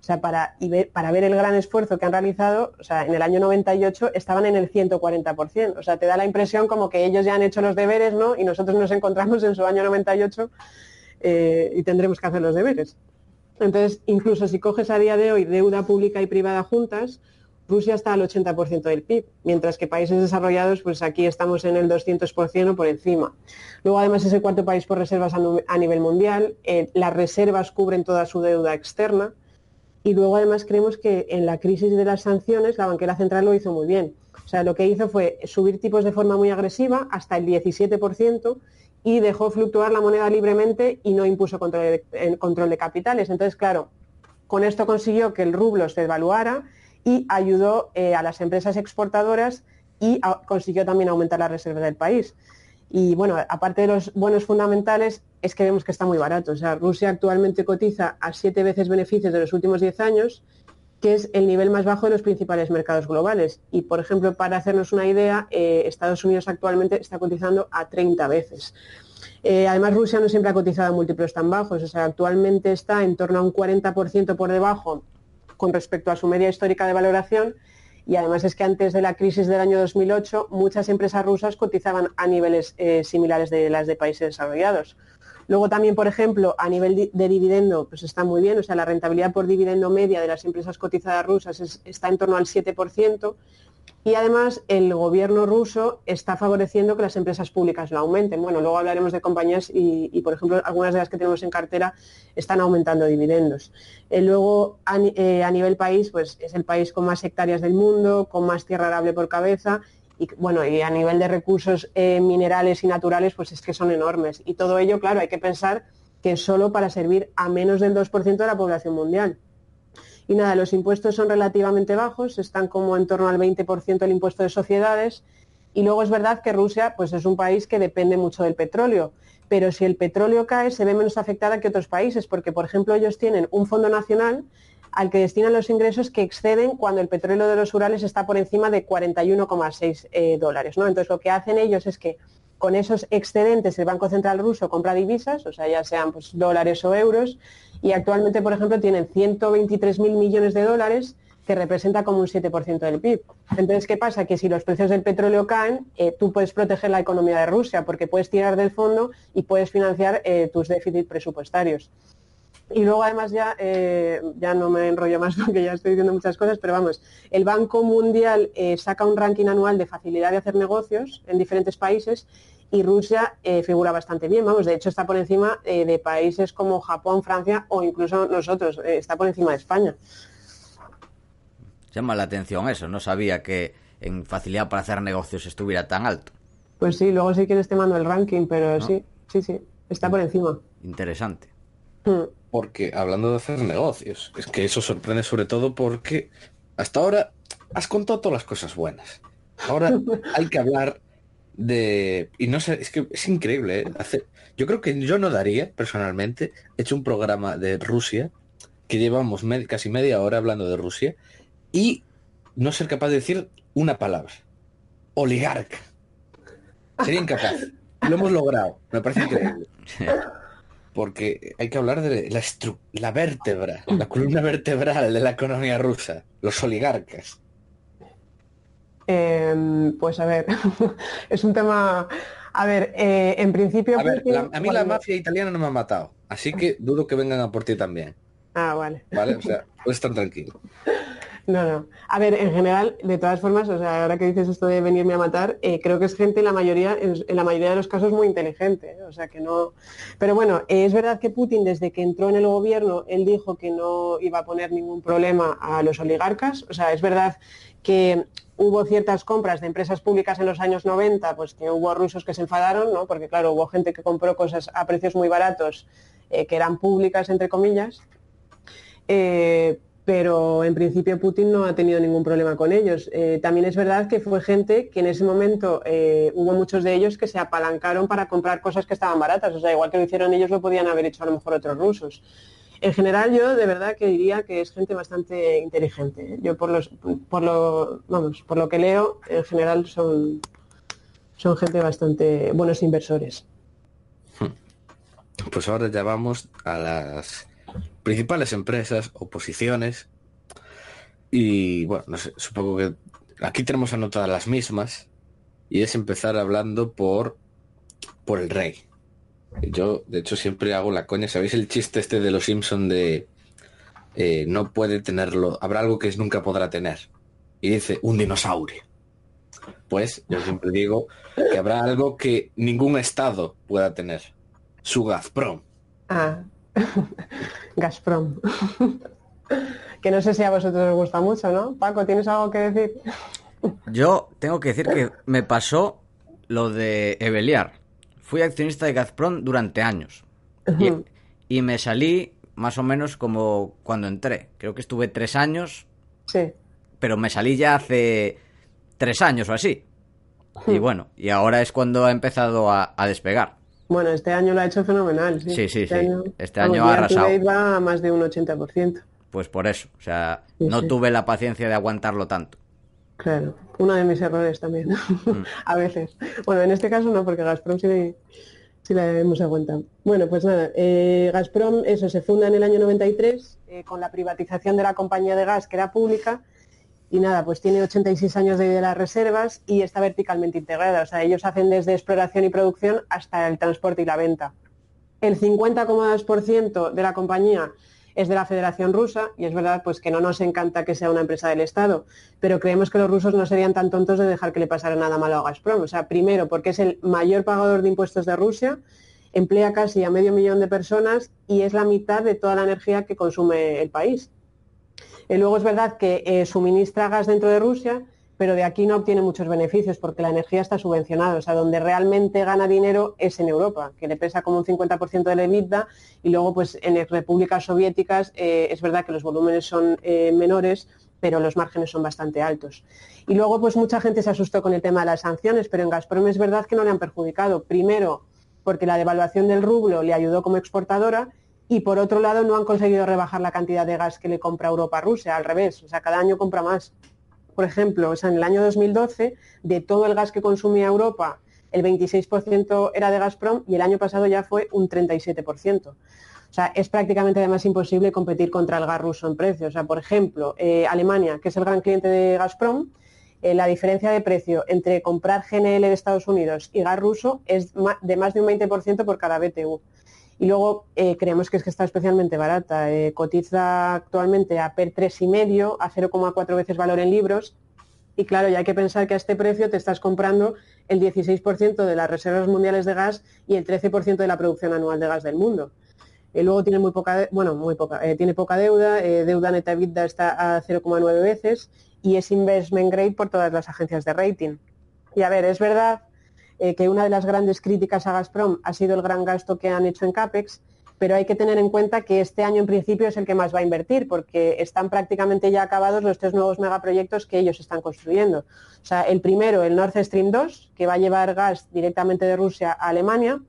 O sea, para, ver, para ver el gran esfuerzo que han realizado, o sea, en el año 98 estaban en el 140%. O sea, te da la impresión como que ellos ya han hecho los deberes, ¿no? Y nosotros nos encontramos en su año 98 eh, y tendremos que hacer los deberes. Entonces, incluso si coges a día de hoy deuda pública y privada juntas, Rusia está al 80% del PIB, mientras que países desarrollados, pues aquí estamos en el 200% o por encima. Luego, además, es el cuarto país por reservas a, nivel mundial. Eh, las reservas cubren toda su deuda externa. Y luego además creemos que en la crisis de las sanciones la banquera central lo hizo muy bien. O sea, lo que hizo fue subir tipos de forma muy agresiva hasta el 17% y dejó fluctuar la moneda libremente y no impuso control de, control de capitales. Entonces, claro, con esto consiguió que el rublo se devaluara y ayudó eh, a las empresas exportadoras y consiguió también aumentar la reserva del país. Y bueno, aparte de los buenos fundamentales, es que vemos que está muy barato. O sea, Rusia actualmente cotiza a siete veces beneficios de los últimos diez años, que es el nivel más bajo de los principales mercados globales. Y, por ejemplo, para hacernos una idea, eh, Estados Unidos actualmente está cotizando a 30 veces. Eh, además, Rusia no siempre ha cotizado a múltiplos tan bajos. O sea, actualmente está en torno a un 40% por debajo con respecto a su media histórica de valoración y además es que antes de la crisis del año 2008 muchas empresas rusas cotizaban a niveles eh, similares de las de países desarrollados. Luego también, por ejemplo, a nivel de dividendo, pues está muy bien, o sea, la rentabilidad por dividendo media de las empresas cotizadas rusas está en torno al 7%, y además el gobierno ruso está favoreciendo que las empresas públicas lo aumenten. Bueno, luego hablaremos de compañías y, por ejemplo, algunas de las que tenemos en cartera están aumentando dividendos. Eh, luego, eh, a, nivel país, pues es el país con más hectáreas del mundo, con más tierra arable por cabeza y bueno, y a nivel de recursos eh, minerales y naturales, pues es que son enormes. Y todo ello, claro, hay que pensar que es solo para servir a menos del 2% de la población mundial. Y nada, los impuestos son relativamente bajos, están como en torno al 20% el impuesto de sociedades. Y luego es verdad que Rusia pues es un país que depende mucho del petróleo. Pero si el petróleo cae, se ve menos afectada que otros países, porque, por ejemplo, ellos tienen un fondo nacional al que destinan los ingresos que exceden cuando el petróleo de los Urales está por encima de 41,6 eh, dólares. ¿no? Entonces, lo que hacen ellos es que con esos excedentes el Banco Central ruso compra divisas, o sea, ya sean pues, dólares o euros, y actualmente, por ejemplo, tienen 123.000 millones de dólares que representa como un 7% del PIB. Entonces, ¿qué pasa? Que si los precios del petróleo caen, eh, tú puedes proteger la economía de Rusia porque puedes tirar del fondo y puedes financiar eh, tus déficits presupuestarios. Y luego además ya, eh, ya no me enrollo más porque ya estoy diciendo muchas cosas, pero vamos, el Banco Mundial saca un ranking anual de facilidad de hacer negocios en diferentes países y Rusia eh, figura bastante bien, vamos, de hecho está por encima eh, de países como Japón, Francia o incluso nosotros, eh, está por encima de España. Llama la atención eso, no sabía que en facilidad para hacer negocios estuviera tan alto. Pues sí, luego si quieres te mando el ranking, pero sí, sí, sí, está por encima. Interesante. Mm. Porque hablando de hacer negocios, es que eso sorprende sobre todo porque hasta ahora has contado todas las cosas buenas. Ahora hay que hablar de... Y no sé, es que es increíble. ¿eh? Yo creo que yo no daría, personalmente, he hecho un programa de Rusia, que llevamos casi media hora hablando de Rusia, y no ser capaz de decir una palabra. Oligarca. Sería incapaz. Lo hemos logrado. Me parece increíble. Porque hay que hablar de la, la vértebra, la columna vertebral de la economía rusa, los oligarcas. Em, pues a ver, es un tema... A ver, eh, en principio... A ver, la- a mí la mafia italiana no me ha matado, así que dudo que vengan a por ti también, Ah, vale. ¿vale? O sea, puedes estar tranquilo. No, no. A ver, en general, de todas formas, o sea, ahora que dices esto de venirme a matar, eh, creo que es gente en la mayoría, en, la mayoría de los casos muy inteligente, ¿eh? o sea que no. Pero bueno, eh, es verdad que Putin desde que entró en el gobierno, él dijo que no iba a poner ningún problema a los oligarcas. O sea, es verdad que hubo ciertas compras de empresas públicas en los años 90, pues que hubo rusos que se enfadaron, ¿no? Porque claro, hubo gente que compró cosas a precios muy baratos que eran públicas, entre comillas. Eh, pero en principio Putin no ha tenido ningún problema con ellos. Eh, también es verdad que fue gente que en ese momento eh, hubo muchos de ellos que se apalancaron para comprar cosas que estaban baratas. O sea, igual que lo hicieron ellos, lo podían haber hecho a lo mejor otros rusos. En general, yo de verdad que diría que es gente bastante inteligente. ¿eh? Yo por los, por lo, vamos, por lo que leo, en general son, son gente bastante buenos inversores. Pues ahora ya vamos a las principales empresas o posiciones. Y bueno, no sé, supongo que aquí tenemos anotadas las mismas. Y es empezar hablando por, por el rey. Yo, de hecho, siempre hago la coña. ¿Sabéis el chiste este de los Simpson de eh, no puede tenerlo? Habrá algo que nunca podrá tener. Y dice, un dinosaurio. Pues yo siempre digo que habrá algo que ningún estado pueda tener. Su Gazprom. Ah, Gazprom. que no sé si a vosotros os gusta mucho, ¿no? Paco, ¿tienes algo que decir? Yo tengo que decir que me pasó lo de Eveliar. Fui accionista de Gazprom durante años. Y, y me salí más o menos como cuando entré. Creo que estuve tres años, Sí. pero me salí ya hace tres años o así. Y bueno, y ahora es cuando ha empezado a, a despegar. Bueno, este año lo ha hecho fenomenal. Sí, Sí, sí, sí. Año, Este año ha arrasado. a más de un 80%. Pues por eso. O sea, Sí, no sí. tuve la paciencia de aguantarlo tanto. Claro, uno de mis errores también, Mm. a veces. Bueno, en este caso no, porque Gazprom sí, sí la hemos aguantado. Bueno, pues nada, eh, Gazprom, eso, se funda en el año 93 eh, con la privatización de la compañía de gas que era pública y nada, pues tiene 86 años de las reservas y está verticalmente integrada. O sea, ellos hacen desde exploración y producción hasta el transporte y la venta. El 50,2% de la compañía es de la Federación Rusa y es verdad pues que no nos encanta que sea una empresa del Estado, pero creemos que los rusos no serían tan tontos de dejar que le pasara nada malo a Gazprom. O sea, primero porque es el mayor pagador de impuestos de Rusia, emplea casi a medio millón de personas y es la mitad de toda la energía que consume el país. Eh, luego es verdad que eh, suministra gas dentro de Rusia, pero de aquí no obtiene muchos beneficios porque la energía está subvencionada. O sea, donde realmente gana dinero es en Europa, que le pesa como un 50% de la EBITDA y luego pues en repúblicas soviéticas eh, es verdad que los volúmenes son eh, menores, pero los márgenes son bastante altos. Y luego pues mucha gente se asustó con el tema de las sanciones, pero en Gazprom es verdad que no le han perjudicado. Primero, porque la devaluación del rublo le ayudó como exportadora y por otro lado no han conseguido rebajar la cantidad de gas que le compra Europa a Rusia, al revés, o sea, cada año compra más. Por ejemplo, o sea, en el año 2012, de todo el gas que consumía Europa, el 26% era de Gazprom y el año pasado ya fue un 37%. O sea, es prácticamente además imposible competir contra el gas ruso en precio. O sea, por ejemplo, eh, Alemania, que es el gran cliente de Gazprom, eh, la diferencia de precio entre comprar GNL de Estados Unidos y gas ruso es de más de un 20% por cada BTU. Y luego eh, creemos que es que está especialmente barata. Eh, cotiza actualmente a PER 3,5, a 0,4 veces valor en libros. Y claro, ya hay que pensar que a este precio te estás comprando el 16% de las reservas mundiales de gas y el 13% de la producción anual de gas del mundo. luego tiene muy poca, bueno, muy poca, tiene poca deuda, deuda neta EBITDA está a 0,9 veces y es investment grade por todas las agencias de rating. Y a ver, es verdad que una de las grandes críticas a Gazprom ha sido el gran gasto que han hecho en CAPEX, pero hay que tener en cuenta que este año en principio es el que más va a invertir, porque están prácticamente ya acabados los tres nuevos megaproyectos que ellos están construyendo. O sea, el primero, el Nord Stream 2, que va a llevar gas directamente de Rusia a Alemania,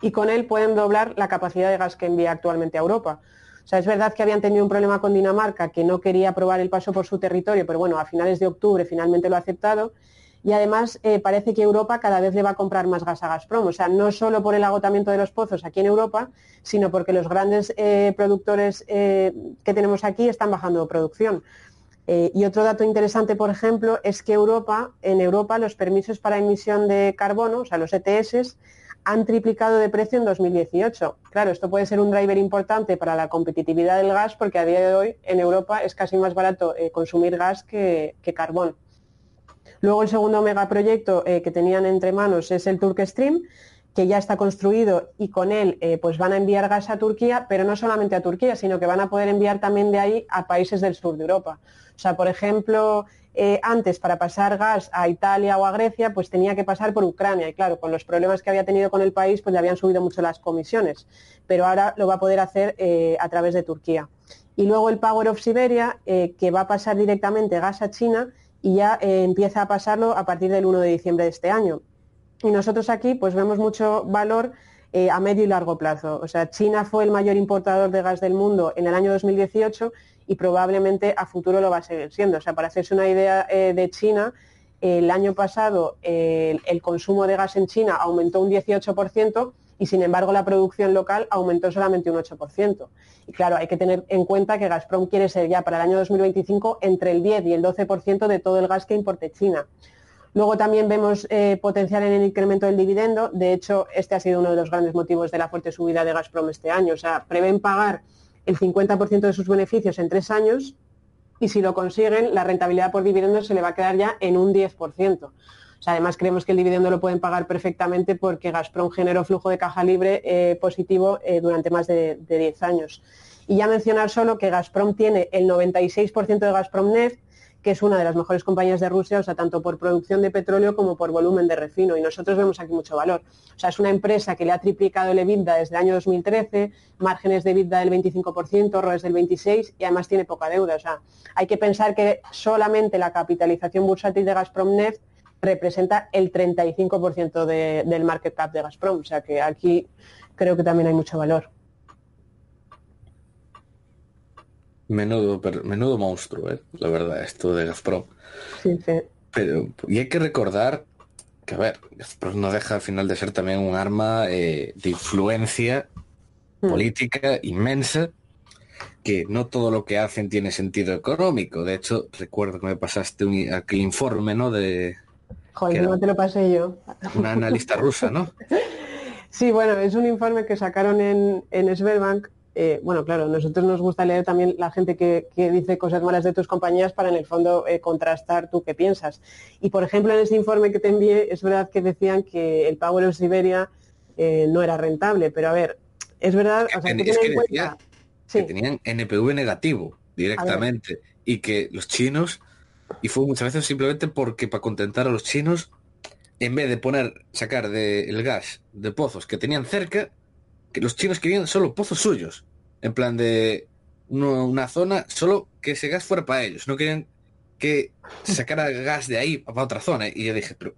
y con él pueden doblar la capacidad de gas que envía actualmente a Europa. O sea, es verdad que habían tenido un problema con Dinamarca, que no quería aprobar el paso por su territorio, pero bueno, a finales de octubre finalmente lo ha aceptado y además eh, parece que Europa cada vez le va a comprar más gas a Gazprom, o sea, no solo por el agotamiento de los pozos aquí en Europa, sino porque los grandes eh, productores eh, que tenemos aquí están bajando producción. y otro dato interesante, por ejemplo, es que Europa, en Europa los permisos para emisión de carbono, o sea, los ETS, han triplicado de precio en 2018. Claro, esto puede ser un driver importante para la competitividad del gas porque a día de hoy en Europa es casi más barato consumir gas que carbón. Luego el segundo megaproyecto eh, que tenían entre manos es el Turk Stream, que ya está construido y con él eh, pues van a enviar gas a Turquía, pero no solamente a Turquía, sino que van a poder enviar también de ahí a países del sur de Europa. O sea, por ejemplo, eh, antes para pasar gas a Italia o a Grecia, pues tenía que pasar por Ucrania y claro, con los problemas que había tenido con el país, pues le habían subido mucho las comisiones, pero ahora lo va a poder hacer a través de Turquía. Y luego el Power of Siberia, que va a pasar directamente gas a China y ya eh, empieza a pasarlo a partir del 1 de diciembre de este año. Y nosotros aquí pues vemos mucho valor eh, a medio y largo plazo. O sea, China fue el mayor importador de gas del mundo en el año 2018 y probablemente a futuro lo va a seguir siendo. O sea, para hacerse una idea eh, de China, el año pasado el consumo de gas en China aumentó un 18% y sin embargo la producción local aumentó solamente un 8%. Y claro, hay que tener en cuenta que Gazprom quiere ser ya para el año 2025 entre el 10 y el 12% de todo el gas que importe China. Luego también vemos eh, potencial en el incremento del dividendo. De hecho, este ha sido uno de los grandes motivos de la fuerte subida de Gazprom este año. O sea, prevén pagar el 50% de sus beneficios en tres años y si lo consiguen, la rentabilidad por dividendo se le va a quedar ya en un 10% además creemos que el dividendo lo pueden pagar perfectamente porque Gazprom generó flujo de caja libre eh, positivo eh, durante más de, 10 años. Y ya mencionar solo que Gazprom tiene el 96% de Gazprom Neft, que es una de las mejores compañías de Rusia, o sea, tanto por producción de petróleo como por volumen de refino. Y nosotros vemos aquí mucho valor. O sea, es una empresa que le ha triplicado el EBITDA desde el año 2013, márgenes de EBITDA del 25%, ROEs del 26% y además tiene poca deuda. O sea, hay que pensar que solamente la capitalización bursátil de Gazprom Neft representa el 35% del market cap de Gazprom. O sea que aquí creo que también hay mucho valor. Menudo, menudo monstruo, ¿eh? la verdad, esto de Gazprom. Sí, sí. Pero, y hay que recordar que, a ver, Gazprom no deja al final de ser también un arma eh, de influencia hmm. política inmensa, que no todo lo que hacen tiene sentido económico. De hecho, recuerdo que me pasaste un, aquel informe, ¿no? De, Joder, no te lo pasé yo. Una analista rusa, ¿no? sí, bueno, es un informe que sacaron en, en Sberbank. Eh, bueno, claro, nosotros nos gusta leer también la gente que, dice cosas malas de tus compañías para en el fondo eh, contrastar tú qué piensas. Y por ejemplo, en ese informe que te envié, es verdad que decían que el Power of Siberia eh, no era rentable, pero a ver, es verdad, o sea, que, tenían NPV negativo directamente y que los chinos y fue muchas veces simplemente porque para contentar a los chinos, en vez de poner, sacar del gas de pozos que tenían cerca, que los chinos querían solo pozos suyos. En plan de una, zona, solo que ese gas fuera para ellos. No querían que sacara gas de ahí para otra zona. Y yo dije, pero...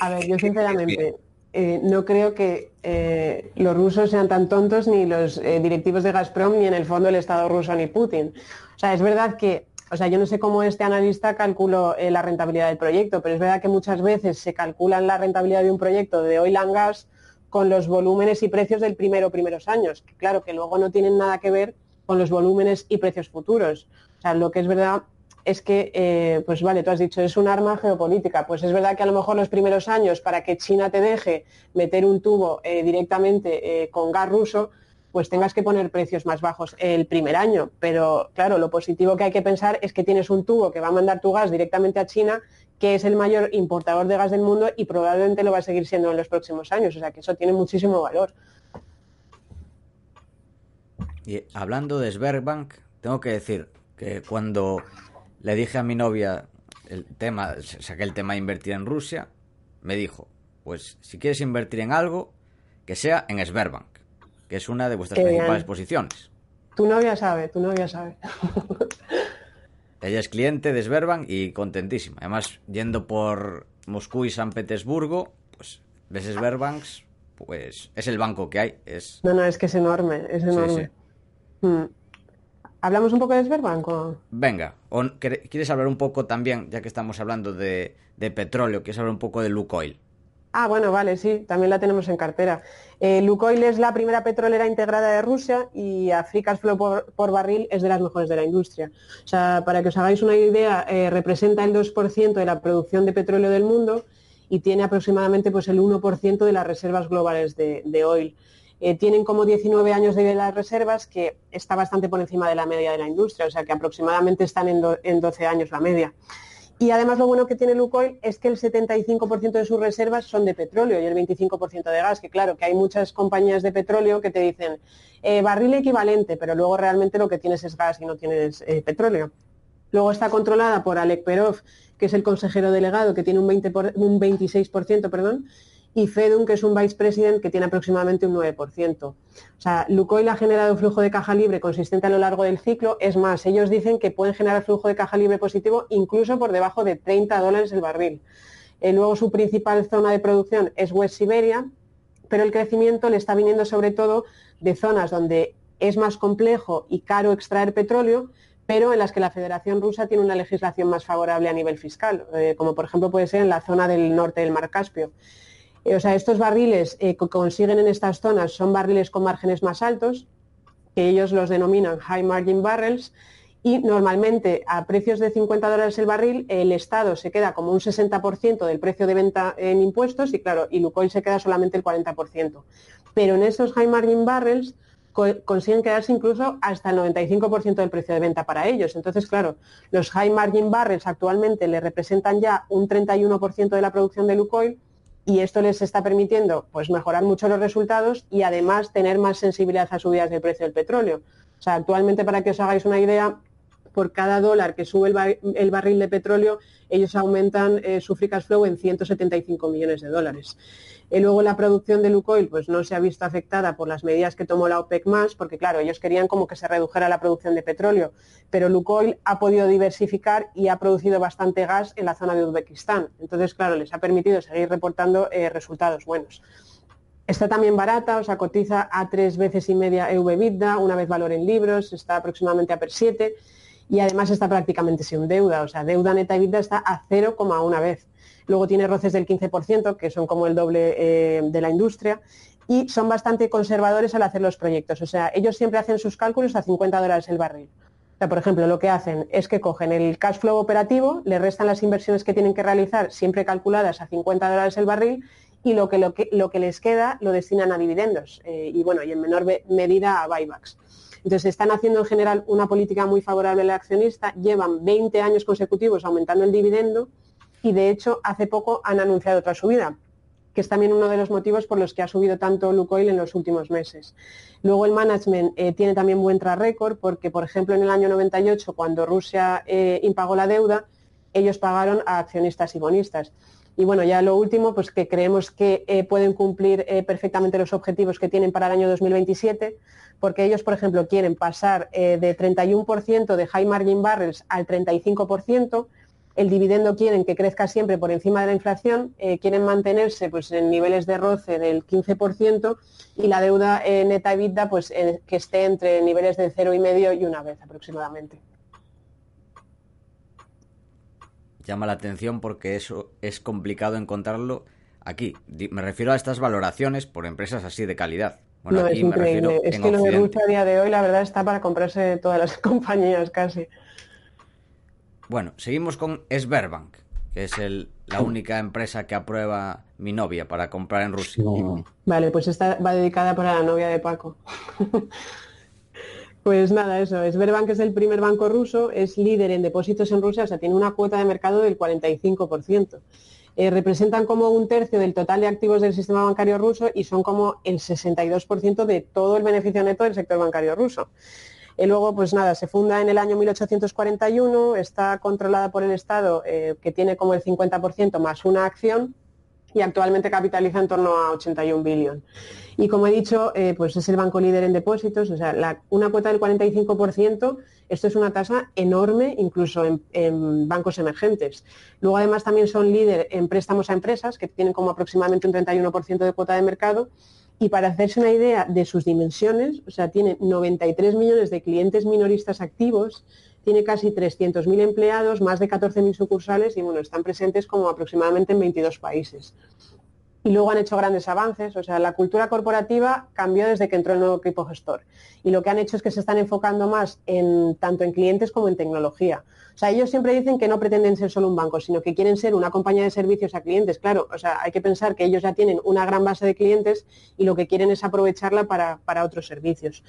A ver, yo sinceramente eh, no creo que eh, los rusos sean tan tontos ni los eh, directivos de Gazprom ni en el fondo el Estado ruso ni Putin. O sea, es verdad que o sea, yo no sé cómo este analista calculó eh, la rentabilidad del proyecto, pero es verdad que muchas veces se calculan la rentabilidad de un proyecto de oil and gas con los volúmenes y precios del primero primeros años, que claro que luego no tienen nada que ver con los volúmenes y precios futuros. O sea, lo que es verdad es que, eh, pues vale, tú has dicho, es un arma geopolítica. Pues es verdad que a lo mejor los primeros años, para que China te deje meter un tubo eh, directamente con gas ruso, pues tengas que poner precios más bajos el primer año. Pero claro, lo positivo que hay que pensar es que tienes un tubo que va a mandar tu gas directamente a China, que es el mayor importador de gas del mundo y probablemente lo va a seguir siendo en los próximos años. O sea que eso tiene muchísimo valor. Y hablando de Sberbank, tengo que decir que cuando le dije a mi novia el tema, saqué el tema de invertir en Rusia, me dijo, pues si quieres invertir en algo, que sea en Sberbank, que es una de vuestras principales posiciones. Tu novia sabe, tu novia sabe. Ella es cliente de Sberbank y contentísima. Además, yendo por Moscú y San Petersburgo, pues ves Sberbanks, pues es el banco que hay. Es... No, no, es que es enorme, es enorme. Hmm. ¿Hablamos un poco de Sberbank? Venga, ¿quieres hablar un poco también, ya que estamos hablando de, de petróleo, quieres hablar un poco de Lukoil? Ah, bueno, vale, sí, también la tenemos en cartera. Eh, Lukoil es la primera petrolera integrada de Rusia y Africa's Flow por, barril es de las mejores de la industria. O sea, para que os hagáis una idea, eh, representa el 2% de la producción de petróleo del mundo y tiene aproximadamente pues, el 1% de las reservas globales de, oil. Eh, tienen como 19 años de las reservas, que está bastante por encima de la media de la industria, o sea que aproximadamente están en, en 12 años la media. Y además lo bueno que tiene Lukoil es que el 75% de sus reservas son de petróleo y el 25% de gas, que claro, que hay muchas compañías de petróleo que te dicen eh, barril equivalente, pero luego realmente lo que tienes es gas y no tienes eh, petróleo. Luego está controlada por Alek Perov, que es el consejero delegado, que tiene un, 20 un 26%, perdón, y Fedun, que es un vice president que tiene aproximadamente un 9%. O sea, Lukoil ha generado flujo de caja libre consistente a lo largo del ciclo. Es más, ellos dicen que pueden generar flujo de caja libre positivo incluso por debajo de 30 dólares el barril. Eh, luego su principal zona de producción es West Siberia, pero el crecimiento le está viniendo sobre todo de zonas donde es más complejo y caro extraer petróleo, pero en las que la Federación Rusa tiene una legislación más favorable a nivel fiscal, eh, como por ejemplo puede ser en la zona del norte del Mar Caspio. Eh, o sea, estos barriles eh, que consiguen en estas zonas son barriles con márgenes más altos, que ellos los denominan high margin barrels, y normalmente a precios de 50 dólares el barril, el Estado se queda como un 60% del precio de venta en impuestos y claro, y Lukoil se queda solamente el 40%. Pero en estos high margin barrels consiguen quedarse incluso hasta el 95% del precio de venta para ellos. Entonces, claro, los high margin barrels actualmente le representan ya un 31% de la producción de Lukoil y esto les está permitiendo pues, mejorar mucho los resultados y además tener más sensibilidad a subidas del precio del petróleo. O sea, actualmente, para que os hagáis una idea, por cada dólar que sube el, barril de petróleo, ellos aumentan eh, su free cash flow en 175 millones de dólares. Y luego la producción de Lukoil pues, no se ha visto afectada por las medidas que tomó la OPEC más, porque claro, ellos querían como que se redujera la producción de petróleo, pero Lukoil ha podido diversificar y ha producido bastante gas en la zona de Uzbekistán. Entonces, claro, les ha permitido seguir reportando eh, resultados buenos. Está también barata, o sea, cotiza a tres veces y media EV-EBITDA, una vez valor en libros, está aproximadamente a per 7 y además está prácticamente sin deuda, o sea, deuda neta EBITDA está a 0,1 vez. Luego tiene roces del 15%, que son como el doble eh, de la industria, y son bastante conservadores al hacer los proyectos. O sea, ellos siempre hacen sus cálculos a 50 dólares el barril. O sea, por ejemplo, lo que hacen es que cogen el cash flow operativo, le restan las inversiones que tienen que realizar, siempre calculadas a 50 dólares el barril, y lo que, lo que, lo que les queda lo destinan a dividendos eh, y, bueno, y en menor medida a buybacks. Entonces, están haciendo en general una política muy favorable al accionista, llevan 20 años consecutivos aumentando el dividendo y, de hecho, hace poco han anunciado otra subida, que es también uno de los motivos por los que ha subido tanto Lukoil en los últimos meses. Luego el management eh, tiene también buen track record porque, por ejemplo, en el año 98, cuando Rusia eh, impagó la deuda, ellos pagaron a accionistas y bonistas. Y bueno, ya lo último, pues que creemos que eh, pueden cumplir eh, perfectamente los objetivos que tienen para el año 2027, porque ellos, por ejemplo, quieren pasar eh, de 31% de high margin barrels al 35%, el dividendo quieren que crezca siempre por encima de la inflación, quieren mantenerse pues, en niveles de roce del 15% y la deuda neta EBITDA pues, que esté entre niveles de 0,5 y una vez aproximadamente llama la atención porque eso es complicado encontrarlo aquí. Me refiero a estas valoraciones por empresas así de calidad. Bueno, aquí es increíble. es que lo de Rusia a día de hoy, la verdad, está para comprarse todas las compañías casi. Bueno, seguimos con Sberbank, que es el, la única empresa que aprueba mi novia para comprar en Rusia. Vale, pues esta va dedicada para la novia de Paco. Pues nada, eso. Sberbank es el primer banco ruso, es líder en depósitos en Rusia, o sea, tiene una cuota de mercado del 45%. eh, representan como un tercio del total de activos del sistema bancario ruso y son como el 62% de todo el beneficio neto del sector bancario ruso. Y luego, pues nada, se funda en el año 1841, está controlada por el Estado, eh, que tiene como el 50% más una acción, y actualmente capitaliza en torno a 81 billones. Y como he dicho, eh, pues es el banco líder en depósitos, o sea, una cuota del 45%, esto es una tasa enorme incluso en, en, bancos emergentes. Luego además también son líder en préstamos a empresas, que tienen como aproximadamente un 31% de cuota de mercado, y para hacerse una idea de sus dimensiones, o sea, tiene 93 millones de clientes minoristas activos, tiene casi 300.000 empleados, más de 14.000 sucursales y bueno, están presentes como aproximadamente en 22 países. Y luego han hecho grandes avances, o sea, la cultura corporativa cambió desde que entró el nuevo equipo gestor. Y lo que han hecho es que se están enfocando más en tanto en clientes como en tecnología. O sea, ellos siempre dicen que no pretenden ser solo un banco, sino que quieren ser una compañía de servicios a clientes. Claro, o sea, hay que pensar que ellos ya tienen una gran base de clientes y lo que quieren es aprovecharla para, otros servicios.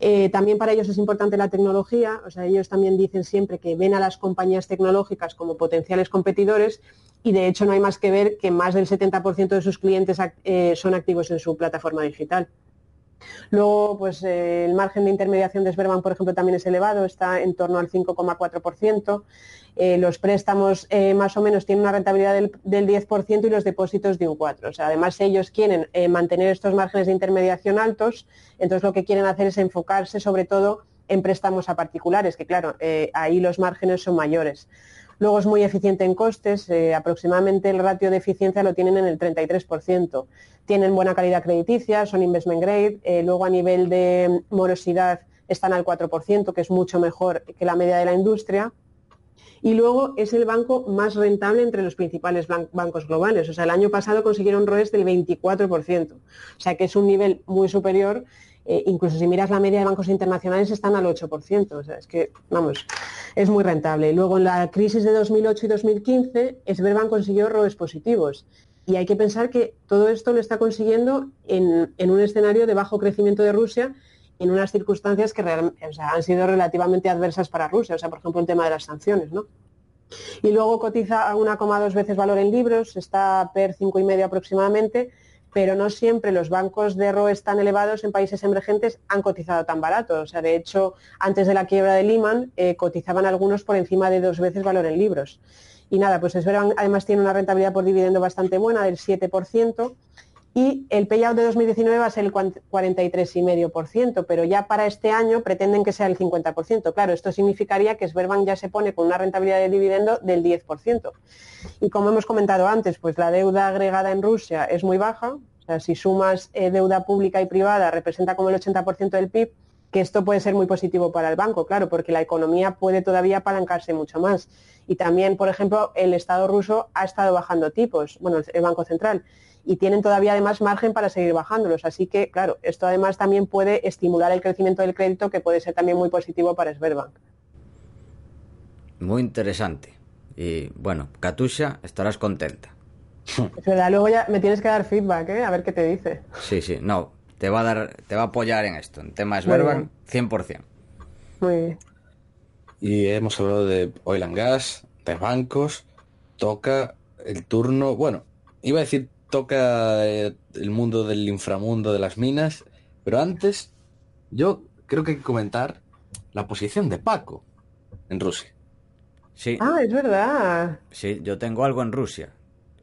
Eh, también para ellos es importante la tecnología, o sea, ellos también dicen siempre que ven a las compañías tecnológicas como potenciales competidores y de hecho no hay más que ver que más del 70% de sus clientes eh, son activos en su plataforma digital. Luego, pues eh, el margen de intermediación de Sberbank, por ejemplo, también es elevado, está en torno al 5,4%. Eh, los préstamos eh, más o menos tienen una rentabilidad del, 10% y los depósitos de un 4%. O sea, además, ellos quieren mantener estos márgenes de intermediación altos, entonces lo que quieren hacer es enfocarse sobre todo en préstamos a particulares, que claro, ahí los márgenes son mayores. Luego es muy eficiente en costes, eh, aproximadamente el ratio de eficiencia lo tienen en el 33%. Tienen buena calidad crediticia, son investment grade, eh, luego a nivel de morosidad están al 4%, que es mucho mejor que la media de la industria. Y luego es el banco más rentable entre los principales bancos globales. O sea, el año pasado consiguieron ROEs del 24%. O sea, que es un nivel muy superior eh, incluso si miras la media de bancos internacionales están al 8%, o sea, es que, vamos, es muy rentable. Luego en la crisis de 2008 y 2015, Sberbank consiguió ROEs positivos. Y hay que pensar que todo esto lo está consiguiendo en, un escenario de bajo crecimiento de Rusia, en unas circunstancias que han sido relativamente adversas para Rusia, o sea, por ejemplo, el tema de las sanciones, ¿no? Y luego cotiza a 1,2 veces valor en libros, está per 5,5 aproximadamente, pero no siempre los bancos de ROEs tan elevados en países emergentes han cotizado tan barato. O sea, de hecho, antes de la quiebra de Lehman, eh, cotizaban algunos por encima de dos veces valor en libros. Y nada, pues Sberbank además tiene una rentabilidad por dividendo bastante buena, del 7%, y el payout de 2019 va a ser el 43,5%, pero ya para este año pretenden que sea el 50%. Claro, esto significaría que Sberbank ya se pone con una rentabilidad de dividendo del 10%. Y como hemos comentado antes, pues la deuda agregada en Rusia es muy baja, o sea, si sumas eh, deuda pública y privada, representa como el 80% del PIB, que esto puede ser muy positivo para el banco, claro, porque la economía puede todavía apalancarse mucho más. Y también, por ejemplo, el Estado ruso ha estado bajando tipos, bueno, el Banco Central, y tienen todavía además margen para seguir bajándolos. Así que, claro, esto además también puede estimular el crecimiento del crédito, que puede ser también muy positivo para Sberbank. Muy interesante. Y bueno, Katusha, estarás contenta. Es verdad, luego ya me tienes que dar feedback, ¿eh? A ver qué te dice. Sí, sí, no, te va a dar, te va a apoyar en esto, en temas Sberbank, 100%. Muy bien. Y hemos hablado de oil and gas, de bancos, toca el turno, bueno, iba a decir toca eh, el mundo del inframundo de las minas, pero antes yo creo que hay que comentar la posición de Paco en Rusia. Sí. Ah, es verdad. Sí, yo tengo algo en Rusia.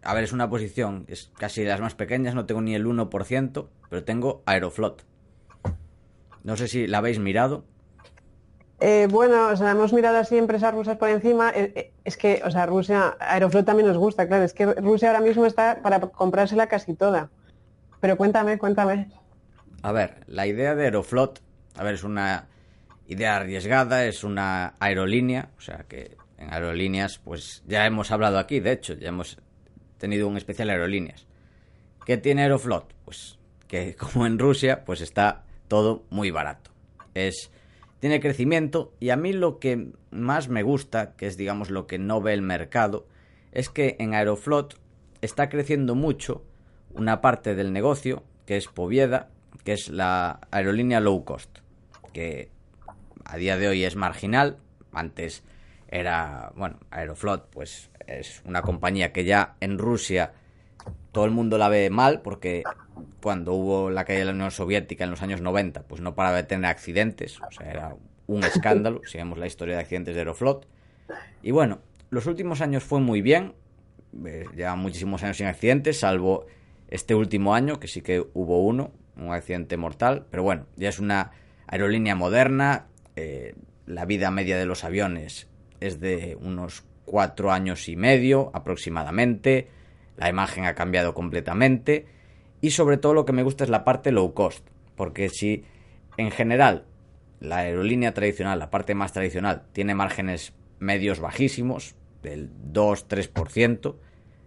A ver, es una posición, es casi de las más pequeñas, no tengo ni el 1%, pero tengo Aeroflot. No sé si la habéis mirado. Eh, bueno, o sea, hemos mirado así empresas rusas por encima. Eh, eh, es que, o sea, Rusia, Aeroflot también nos gusta, claro. Es que Rusia ahora mismo está para comprársela casi toda. Pero cuéntame, cuéntame. A ver, la idea de Aeroflot, a ver, es una idea arriesgada, es una aerolínea, o sea que en aerolíneas, pues ya hemos hablado aquí, de hecho, ya hemos tenido un especial aerolíneas. ¿Qué tiene Aeroflot? Pues que como en Rusia, pues está todo muy barato. Es tiene crecimiento y a mí lo que más me gusta, que es digamos lo que no ve el mercado, es que en Aeroflot está creciendo mucho una parte del negocio, que es Povieda, que es la aerolínea low cost, que a día de hoy es marginal, antes era, bueno, Aeroflot, pues es una compañía que ya en Rusia todo el mundo la ve mal porque cuando hubo la caída de la Unión Soviética en los años 90, pues no paraba de tener accidentes, o sea, era un escándalo, si la historia de accidentes de Aeroflot. Y bueno, los últimos años fue muy bien, eh, llevan muchísimos años sin accidentes, salvo este último año, que sí que hubo uno, un accidente mortal, pero bueno, ya es una aerolínea moderna, eh, la vida media de los aviones es de unos cuatro años y medio aproximadamente, la imagen ha cambiado completamente y sobre todo lo que me gusta es la parte low cost, porque si en general la aerolínea tradicional, la parte más tradicional, tiene márgenes medios bajísimos, del 2-3%,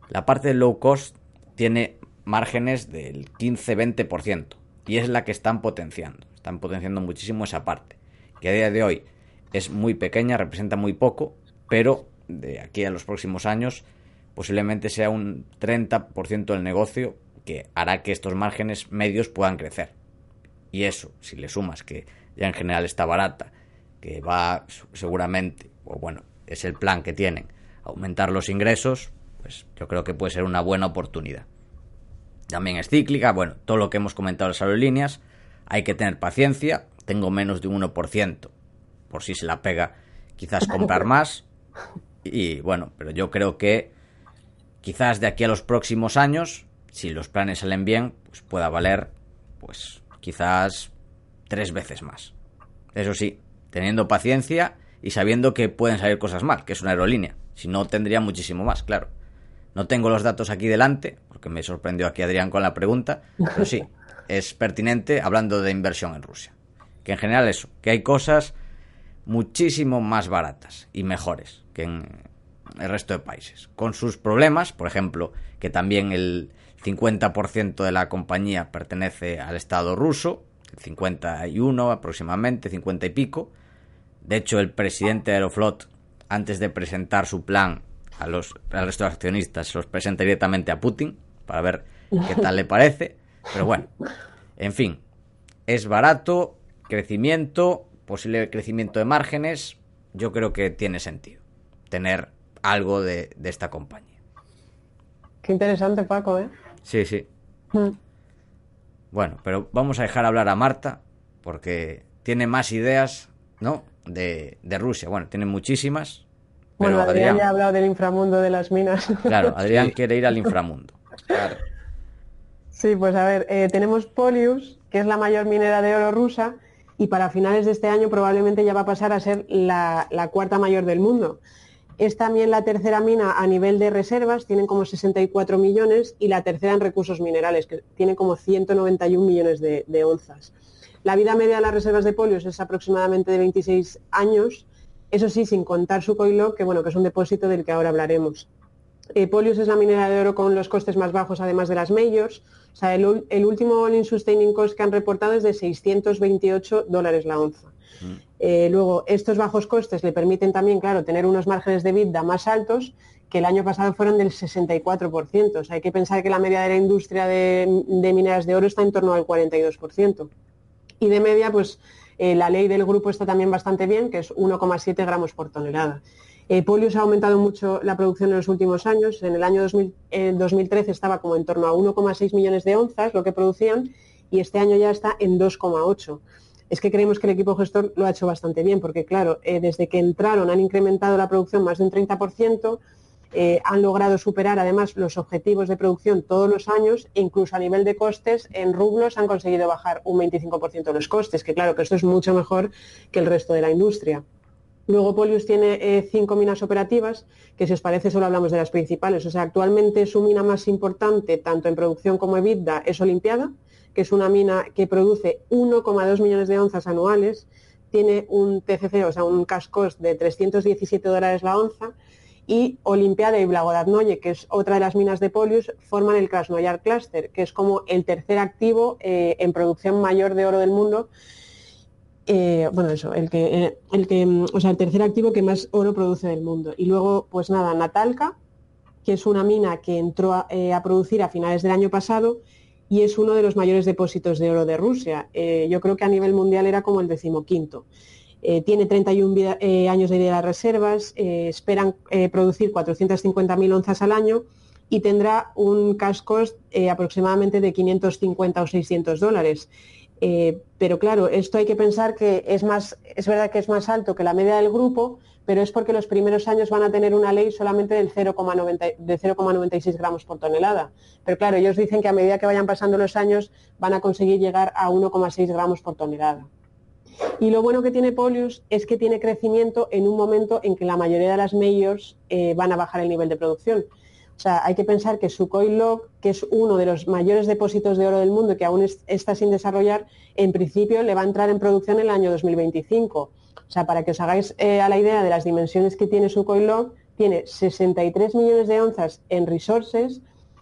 la parte low cost tiene márgenes del 15-20% y es la que están potenciando, están potenciando muchísimo esa parte, que a día de hoy es muy pequeña, representa muy poco, pero de aquí a los próximos años posiblemente sea un 30% del negocio que hará que estos márgenes medios puedan crecer. Y eso, si le sumas que ya en general está barata, que va seguramente, o bueno, es el plan que tienen, aumentar los ingresos, pues yo creo que puede ser una buena oportunidad. También es cíclica, bueno, todo lo que hemos comentado en las aerolíneas, hay que tener paciencia, tengo menos de un 1%, por si se la pega, quizás comprar más, y bueno, pero yo creo que quizás de aquí a los próximos años, si los planes salen bien, pues pueda valer, pues quizás tres veces más. Eso sí, teniendo paciencia y sabiendo que pueden salir cosas mal, que es una aerolínea. Si no, tendría muchísimo más, claro. No tengo los datos aquí delante, porque me sorprendió aquí Adrián con la pregunta, pero sí, es pertinente hablando de inversión en Rusia. Que en general eso, que hay cosas muchísimo más baratas y mejores que en el resto de países. Con sus problemas, por ejemplo, que también el 50% de la compañía pertenece al Estado ruso, 51 aproximadamente, 50 y pico. De hecho, el presidente de Aeroflot, antes de presentar su plan a los, al resto de accionistas, se los presenta directamente a Putin para ver qué tal le parece. Pero bueno, en fin, es barato, crecimiento, posible crecimiento de márgenes, yo creo que tiene sentido tener algo de, esta compañía. Qué interesante, Paco, ¿eh? Sí, sí. Mm. Bueno, pero vamos a dejar hablar a Marta porque tiene más ideas, ¿no? De, Rusia. Bueno, tiene muchísimas. bueno, Adrián, ya ha hablado del inframundo de las minas. Claro, Adrián quiere ir al inframundo. Claro. Sí, pues a ver, eh, tenemos Polius, que es la mayor minera de oro rusa, y para finales de este año probablemente ya va a pasar a ser la, cuarta mayor del mundo. Es también la tercera mina a nivel de reservas, tienen como 64 millones, y la tercera en recursos minerales, que tiene como 191 millones de, onzas. La vida media de las reservas de Polius es aproximadamente de 26 años, eso sí, sin contar su coilo, que, bueno, que es un depósito del que ahora hablaremos. Eh, Polius es la minera de oro con los costes más bajos, además de las majors. O sea, el, último all-in sustaining cost que han reportado es de 628 dólares la onza. Mm. Eh, luego, estos bajos costes le permiten también, claro, tener unos márgenes de vida más altos que el año pasado fueron del 64%. O sea, hay que pensar que la media de la industria de, mineras de oro está en torno al 42%. Y de media, pues eh, la ley del grupo está también bastante bien, que es 1,7 gramos por tonelada. Eh, Polius ha aumentado mucho la producción en los últimos años. En el año 2013 estaba como en torno a 1,6 millones de onzas lo que producían y este año ya está en 2,8. Es que creemos que el equipo gestor lo ha hecho bastante bien porque, claro, eh, desde que entraron han incrementado la producción más de un 30%, eh, han logrado superar además los objetivos de producción todos los años e incluso a nivel de costes en rublos han conseguido bajar un 25% los costes, que claro que esto es mucho mejor que el resto de la industria. Luego Polius tiene eh, cinco minas operativas, que si os parece solo hablamos de las principales. O sea, actualmente su mina más importante, tanto en producción como EBITDA, es Olimpiada, que es una mina que produce 1,2 millones de onzas anuales, tiene un TCC, o sea, un cash cost de 317 dólares la onza, y Olimpiada y Blagodatnoye, que es otra de las minas de Polius, forman el Krasnoyar Cluster, que es como el tercer activo eh, en producción mayor de oro del mundo eh, bueno, eso, el que, eh, el que, o sea, el tercer activo que más oro produce del mundo. Y luego, pues nada, Natalka, que es una mina que entró a, producir a finales del año pasado y es uno de los mayores depósitos de oro de Rusia. yo creo que a nivel mundial era como el decimoquinto. tiene 31 años de vida de reservas, esperan producir 450.000 onzas al año y tendrá un cash cost aproximadamente de 550 o 600 dólares. pero claro, esto hay que pensar que es más, es verdad que es más alto que la media del grupo, pero es porque los primeros años van a tener una ley solamente del 0,96 gramos por tonelada. Pero claro, ellos dicen que a medida que vayan pasando los años van a conseguir llegar a 1,6 gramos por tonelada. Y lo bueno que tiene Polius es que tiene crecimiento en un momento en que la mayoría de las majors eh, van a bajar el nivel de producción. O sea, hay que pensar que su Log, que es uno de los mayores depósitos de oro del mundo que aún está sin desarrollar, en principio le va a entrar en producción en el año 2025 o sea, para que os hagáis eh, a la idea de las dimensiones que tiene su Log, tiene 63 millones de onzas en resources,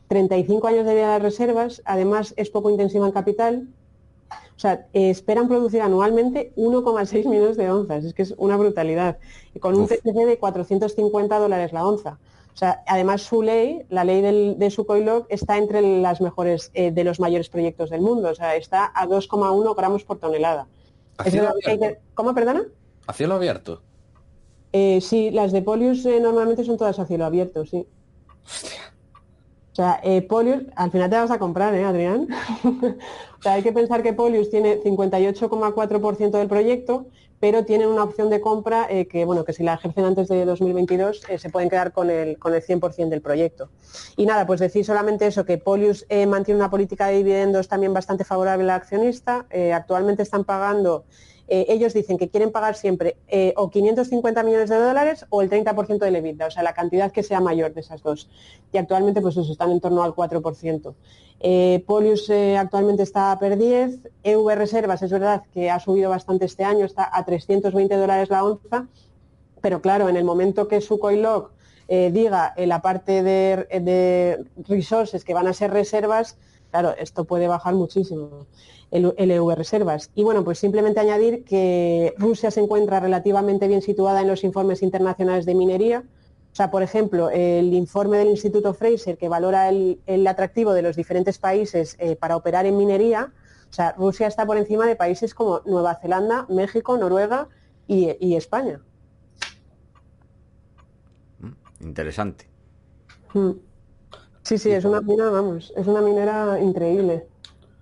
35 años de vida de reservas, además es poco intensiva en capital. O sea, esperan producir anualmente 1,6 millones de onzas, es que es una brutalidad, y con un TCC de 450 dólares la onza. O sea, además su ley, la ley del, de Log, está entre las mejores, eh, de los mayores proyectos del mundo, o sea, está a 2,1 gramos por tonelada. ¿Cómo, perdona? ¿A cielo abierto? Eh, sí, las de Polius eh, normalmente son todas a cielo abierto, sí. Hostia. O sea, eh, Polius, al final te vas a comprar, ¿eh, Adrián? o sea, hay que pensar que Polius tiene 58,4% del proyecto, pero tienen una opción de compra eh, que, bueno, que si la ejercen antes de 2022 se pueden quedar con el, con el 100% del proyecto. Y nada, pues decir solamente eso, que Polius mantiene una política de dividendos también bastante favorable al accionista. actualmente están pagando eh, ellos dicen que quieren pagar siempre eh, o 550 millones de dólares o el 30% del EBITDA, o sea, la cantidad que sea mayor de esas dos. Y actualmente, pues eso, están en torno al 4%. Eh, Polius actualmente está a per 10, EV Reservas es verdad que ha subido bastante este año, está a 320 dólares la onza, pero claro, en el momento que su CoinLog diga en la parte de, de resources que van a ser reservas, claro, esto puede bajar muchísimo el LV Reservas. Y bueno, pues simplemente añadir que Rusia se encuentra relativamente bien situada en los informes internacionales de minería. O sea, por ejemplo, el informe del Instituto Fraser que valora el, atractivo de los diferentes países eh, para operar en minería, o sea, Rusia está por encima de países como Nueva Zelanda, México, Noruega y, España. Mm, interesante. Mm. Sí, sí, es una mina, vamos, es una minera increíble.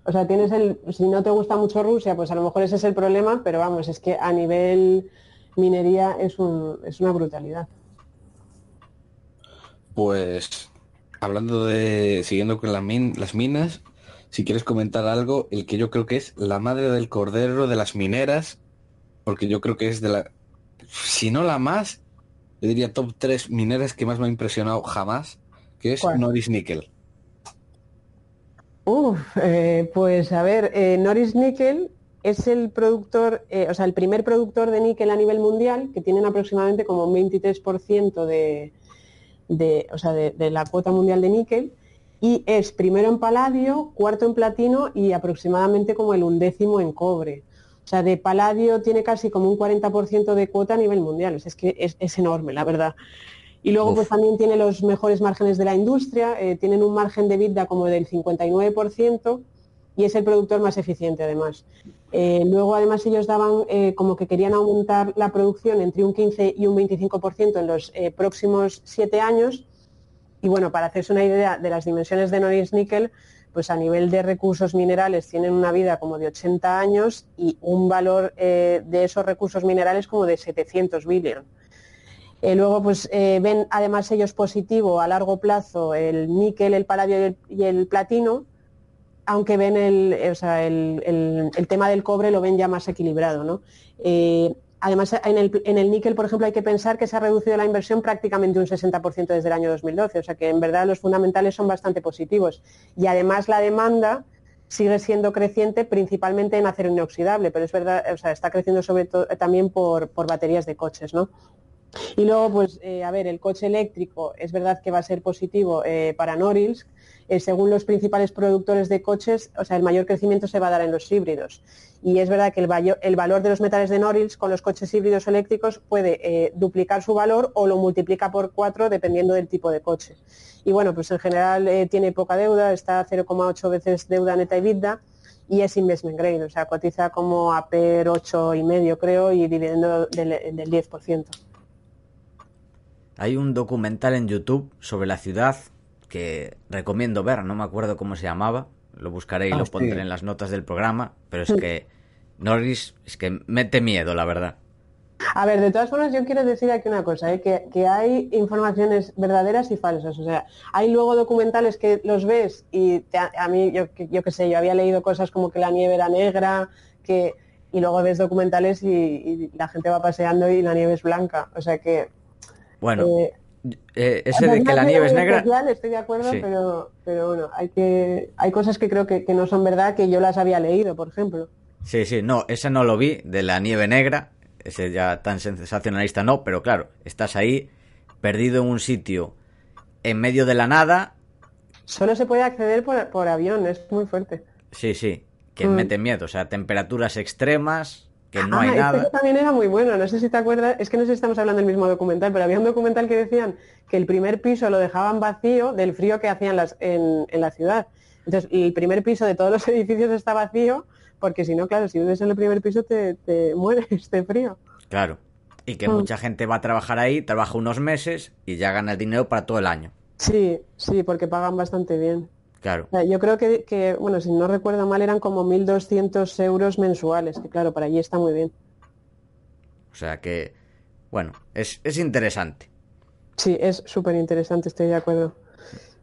O sea, tienes el, si no te gusta mucho Rusia, pues a lo mejor ese es el problema, pero vamos, es que a nivel minería es, un, es una brutalidad. Pues hablando de, siguiendo con las minas, si quieres comentar algo, el que yo creo que es la madre del cordero de las mineras, porque yo creo que es de la, si no la más, yo diría top 3 mineras que más me ha impresionado jamás, que es Noris Nickel. Uf, eh, pues a ver, eh, Norris Nickel es el productor, eh, o sea, el primer productor de níquel a nivel mundial, que tienen aproximadamente como un 23% de, de, o sea, de, la cuota mundial de níquel, y es primero en paladio, cuarto en platino y aproximadamente como el undécimo en cobre. O sea, de paladio tiene casi como un 40% de cuota a nivel mundial. es que es, es enorme, la verdad. Y luego pues también tiene los mejores márgenes de la industria, eh, tienen un margen de vida como del 59% y es el productor más eficiente además. Eh, luego además ellos daban eh, como que querían aumentar la producción entre un 15 y un 25% en los próximos siete años. Y bueno, para hacerse una idea de las dimensiones de Norris Nickel, pues a nivel de recursos minerales tienen una vida como de 80 años y un valor de esos recursos minerales como de 700 billones. Eh, luego, pues eh, ven además ellos positivo a largo plazo el níquel, el paladio y el, platino, aunque ven el, el, tema del cobre lo ven ya más equilibrado. ¿no? Eh, además, en el, en el, níquel, por ejemplo, hay que pensar que se ha reducido la inversión prácticamente un 60% desde el año 2012, o sea que en verdad los fundamentales son bastante positivos. Y además la demanda sigue siendo creciente principalmente en acero inoxidable, pero es verdad, o sea, está creciendo sobre todo también por, por baterías de coches, ¿no? Y luego, pues, eh, a ver, el coche eléctrico es verdad que va a ser positivo eh, para Norilsk. Eh, según los principales productores de coches, o sea, el mayor crecimiento se va a dar en los híbridos. Y es verdad que el, el valor de los metales de Norilsk con los coches híbridos eléctricos puede duplicar su valor o lo multiplica por cuatro dependiendo del tipo de coche. Y bueno, pues en general tiene poca deuda, está a 0,8 veces deuda neta y EBITDA y es investment grade, o sea, cotiza como a PER 8 y medio creo y dividendo del, del 10%. Hay un documental en YouTube sobre la ciudad que recomiendo ver, no me acuerdo cómo se llamaba, lo buscaré y Ah, lo sí. pondré en las notas del programa, pero es que Norris es que mete miedo, la verdad. A ver, de todas formas, yo quiero decir aquí una cosa, ¿eh? que, que hay informaciones verdaderas y falsas. O sea, hay luego documentales que los ves y te- a mí, yo, yo qué sé, yo había leído cosas como que la nieve era negra, que y luego ves documentales y, y la gente va paseando y la nieve es blanca. O sea que... Bueno, eh, eh, ese de que la nieve es negra, especial, estoy de acuerdo, Sí. pero, pero bueno, hay, que, hay cosas que creo que, que no son verdad, que yo las había leído, por ejemplo. sí, sí, no, ese no lo vi, de la nieve negra, ese ya tan sensacionalista no, pero claro, estás ahí perdido en un sitio en medio de la nada, Solo se puede acceder por, por avión, es muy fuerte. sí, sí, que Mm. mete miedo, o sea, temperaturas extremas, que no Ah, hay este nada. también era muy bueno, no sé si te acuerdas, es que no sé si estamos hablando del mismo documental, pero había un documental que decían que el primer piso lo dejaban vacío del frío que hacían las, en, en la ciudad. Entonces, el primer piso de todos los edificios está vacío, porque si no, claro, si vives en el primer piso te, te mueres de frío. Claro. Y que Mm. mucha gente va a trabajar ahí, trabaja unos meses y ya gana el dinero para todo el año. Sí, sí, porque pagan bastante bien. Claro. Yo creo que, que, bueno, si no recuerdo mal, eran como 1.200 euros mensuales, que claro, para allí está muy bien. O sea que, bueno, es, es interesante. Sí, es súper interesante, estoy de acuerdo.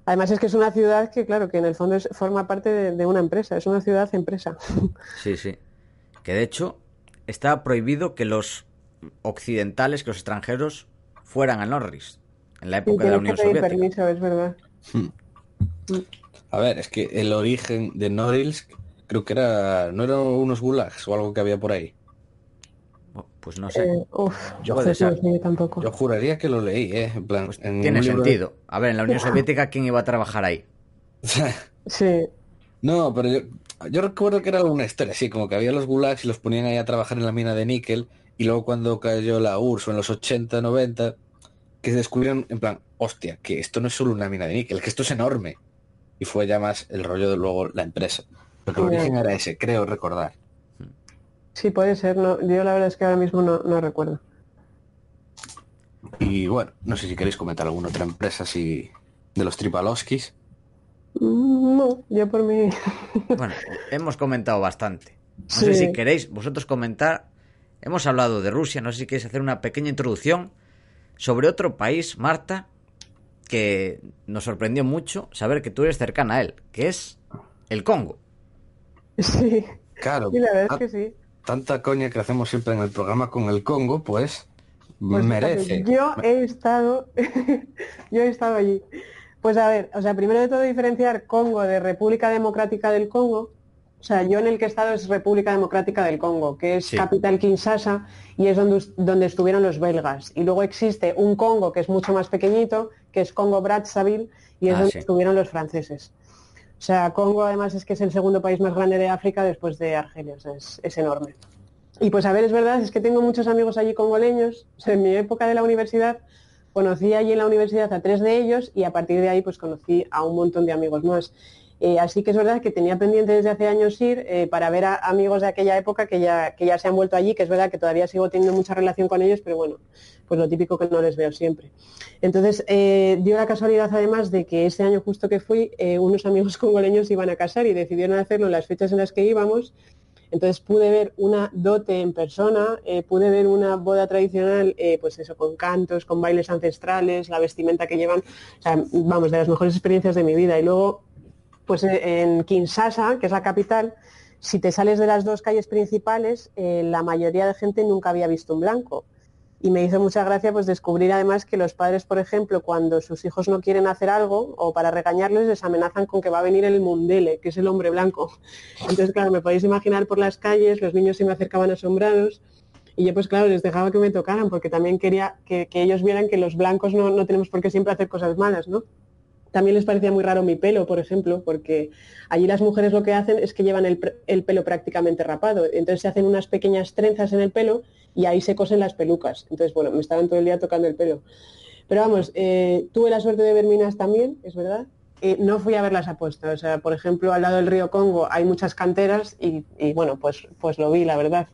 Además es que es una ciudad que, claro, que en el fondo es- forma parte de, de una empresa, es una ciudad empresa. Sí, sí. Que de hecho está prohibido que los occidentales, que los extranjeros, fueran a Norris en la Y época de la Unión que pedir Soviética. permiso, es verdad. A ver, es que el origen de Norilsk creo que era, no eran unos gulags o algo que había por ahí. Pues no sé. Eh, uf, Yo- no sé, yo tampoco. Yo juraría que lo leí, ¿eh? En plan, Pues en tiene de- sentido. A ver, en la Unión Soviética, ¿quién iba a trabajar ahí? Sí, no, pero yo, yo recuerdo que era alguna historia, así como que había los gulags y los ponían ahí a trabajar en la mina de níquel y luego cuando cayó la URSS o en los 80, 90, que descubrieron en plan, hostia, que esto no es solo una mina de níquel, que esto es enorme. Y fue ya más el rollo de luego la empresa. Pero el Ya. origen era ese, creo recordar. sí puede ser. No, yo la verdad es que ahora mismo no, no recuerdo. Y bueno, no sé si queréis comentar alguna otra empresa así de los Tripalowskis. Mm, No, yo por mí. Bueno, hemos comentado bastante. No sé si queréis vosotros comentar. Hemos hablado de Rusia, no sé si queréis hacer una pequeña introducción sobre otro país, Marta, que nos sorprendió mucho saber que tú eres cercana a él, que es el Congo. Sí, Claro, sí, la verdad es que sí. tanta coña que hacemos siempre en el programa con el Congo, pues, Pues merece. yo he estado, yo he estado allí. Pues a ver, o sea, primero de todo diferenciar Congo de República Democrática del Congo. O sea, yo en el que he estado es República Democrática del Congo, que es Sí. capital Kinshasa y es donde, donde estuvieron los belgas. Y luego existe un Congo que es mucho más pequeñito, que es Congo Brazzaville y es Ah, donde sí. estuvieron los franceses. O sea, Congo además es que es el segundo país más grande de África después de Argelia, o sea, es, es enorme. Y pues a ver, es verdad, es que tengo muchos amigos allí congoleños. O sea, en mi época de la universidad conocí allí en la universidad a tres de ellos y a partir de ahí pues conocí a un montón de amigos más. Eh, así que es verdad que tenía pendiente desde hace años ir eh, para ver a amigos de aquella época que ya, que ya se han vuelto allí, que es verdad que todavía sigo teniendo mucha relación con ellos, pero bueno, pues lo típico que no les veo siempre. Entonces, eh, dio la casualidad además de que ese año justo que fui, unos amigos congoleños iban a casar y decidieron hacerlo en las fechas en las que íbamos. Entonces pude ver una dote en persona, pude ver una boda tradicional, pues eso, con cantos, con bailes ancestrales, la vestimenta que llevan, o sea, vamos, de las mejores experiencias de mi vida. Y luego, pues eh, en Kinshasa, que es la capital, si te sales de las dos calles principales, eh, la mayoría de gente nunca había visto un blanco. Y me hizo mucha gracia pues descubrir además que los padres, por ejemplo, cuando sus hijos no quieren hacer algo o para regañarles, les amenazan con que va a venir el mundele, que es el hombre blanco. Entonces, claro, me podéis imaginar por las calles, los niños se me acercaban asombrados y yo pues claro, les dejaba que me tocaran porque también quería que, que ellos vieran que los blancos no, no tenemos por qué siempre hacer cosas malas, ¿no? También les parecía muy raro mi pelo, por ejemplo, porque allí las mujeres lo que hacen es que llevan el, el pelo prácticamente rapado. Entonces se hacen unas pequeñas trenzas en el pelo y ahí se cosen las pelucas. Entonces, bueno, me estaban todo el día tocando el pelo. Pero vamos, eh, tuve la suerte de ver minas también, es verdad. no fui a ver las apuestas. O sea, por ejemplo, al lado del río Congo hay muchas canteras y, bueno, pues, pues lo vi, la verdad.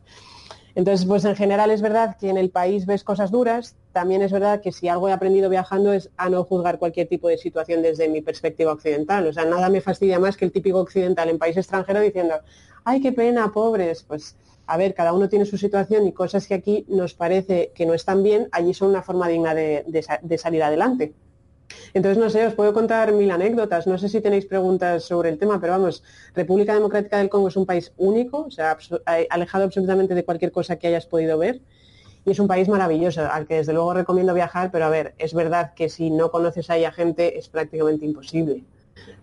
Entonces, pues en general es verdad que en el país ves cosas duras. También es verdad que si algo he aprendido viajando es a no juzgar cualquier tipo de situación desde mi perspectiva occidental. O sea, nada me fastidia más que el típico occidental en país extranjero diciendo, ay, qué pena, pobres. Pues a ver, cada uno tiene su situación y cosas que aquí nos parece que no están bien, allí son una forma digna de, salir adelante. Entonces, no sé, os puedo contar mil anécdotas. No sé si tenéis preguntas sobre el tema, pero vamos, República Democrática del Congo es un país único, o sea, alejado absolutamente de cualquier cosa que hayas podido ver. Y es un país maravilloso, al que desde luego recomiendo viajar, pero a ver, es verdad que si no conoces ahí a gente es prácticamente imposible.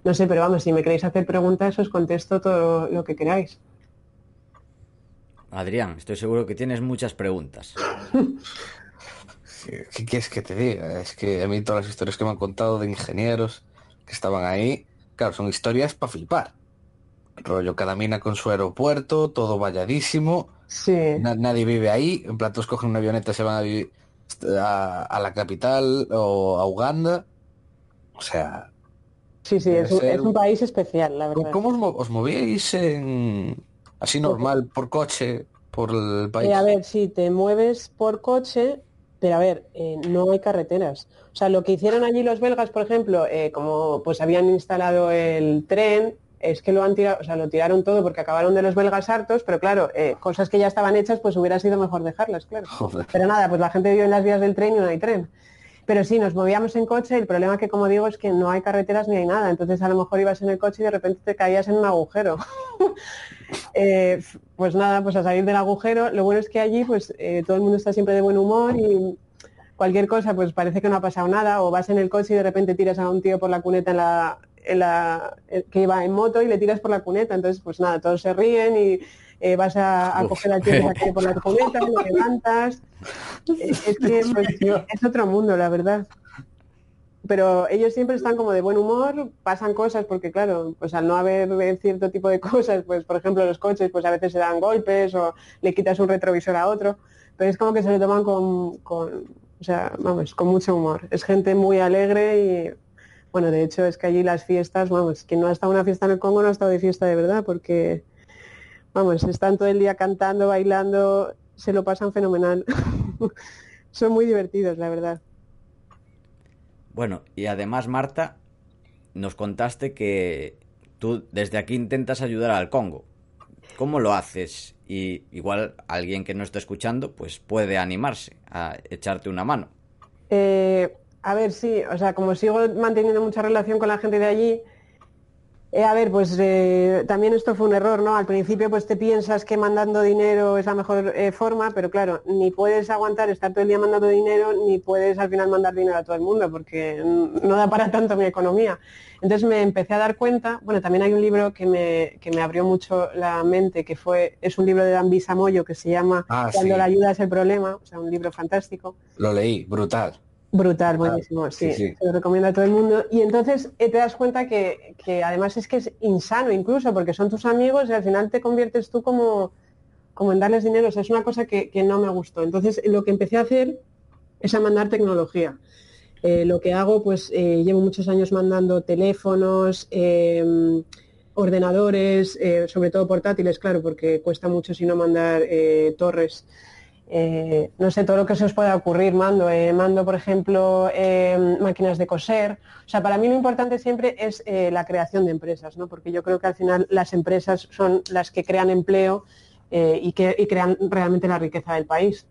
No sé, pero vamos, si me queréis hacer preguntas, os contesto todo lo que queráis. Adrián, estoy seguro que tienes muchas preguntas. ¿Qué quieres que te diga? Es que a mí todas las historias que me han contado de ingenieros que estaban ahí, claro, son historias para flipar. Rollo, cada mina con su aeropuerto, todo valladísimo. Sí. nadie vive ahí. En platos cogen una avioneta y se van a vivir a, la capital o a Uganda. O sea. Sí, sí, es un, país especial, la verdad. ¿Cómo os, os movíais en, Así normal, por coche, por el país. a ver, si te mueves por coche, pero a ver, eh, no hay carreteras. O sea, lo que hicieron allí los belgas, por ejemplo, eh, como pues habían instalado el tren, es que lo han tirado, o sea, lo tiraron todo porque acabaron de los belgas hartos, pero claro, eh, cosas que ya estaban hechas, pues hubiera sido mejor dejarlas, claro. Pero nada, pues la gente vive en las vías del tren y no hay tren. Pero sí, nos movíamos en coche, el problema que como digo es que no hay carreteras ni hay nada, entonces a lo mejor ibas en el coche y de repente te caías en un agujero. Eh, pues nada, pues a salir del agujero, lo bueno es que allí pues eh, todo el mundo está siempre de buen humor y cualquier cosa pues parece que no ha pasado nada. O vas en el coche y de repente tiras a un tío por la cuneta en la, en la que iba en moto y le tiras por la cuneta, entonces pues nada, todos se ríen y eh, vas a, coger al tío que por la cuneta, lo levantas. Es que es otro mundo, la verdad. Pero ellos siempre están como de buen humor, pasan cosas, porque claro, pues al no haber cierto tipo de cosas, pues por ejemplo los coches, pues a veces se dan golpes o le quitas un retrovisor a otro, pero es como que se lo toman con, con o sea, vamos, con mucho humor. Es gente muy alegre y, bueno, de hecho es que allí las fiestas, vamos, quien no ha estado en una fiesta en el Congo no ha estado de fiesta de verdad, porque vamos, están todo el día cantando, bailando, se lo pasan fenomenal. Son muy divertidos, la verdad. Bueno, y además, Marta, nos contaste que tú desde aquí intentas ayudar al Congo. ¿Cómo lo haces? Y igual alguien que no está escuchando, pues puede animarse a echarte una mano. Eh, a ver, sí, o sea, como sigo manteniendo mucha relación con la gente de allí, eh, a ver, pues eh, también esto fue un error, ¿no? Al principio pues te piensas que mandando dinero es la mejor eh, forma, pero claro, ni puedes aguantar estar todo el día mandando dinero, ni puedes al final mandar dinero a todo el mundo, porque no da para tanto mi economía. Entonces me empecé a dar cuenta, bueno, también hay un libro que me, que me abrió mucho la mente, que fue, es un libro de Dan Bisamoyo que se llama ah, Cuando la ayuda es el problema, o sea, un libro fantástico. Lo leí, brutal. Brutal, buenísimo, sí, Se lo recomiendo a todo el mundo. Y entonces eh, te das cuenta que, además es que es insano incluso, porque son tus amigos y al final te conviertes tú como, como en darles dinero. O sea, es una cosa que, no me gustó. Entonces lo que empecé a hacer es a mandar tecnología. Eh, lo que hago, pues eh, llevo muchos años mandando teléfonos, em, ordenadores, sobre todo portátiles, claro, porque cuesta mucho si no mandar torres. Eh, no sé, todo lo que se os pueda ocurrir, mando. Eh, mando, por ejemplo, eh, máquinas de coser. O sea, para mí lo importante siempre es la creación de empresas, ¿no? Porque yo creo que al final las empresas son las que crean empleo y que crean realmente la riqueza del país.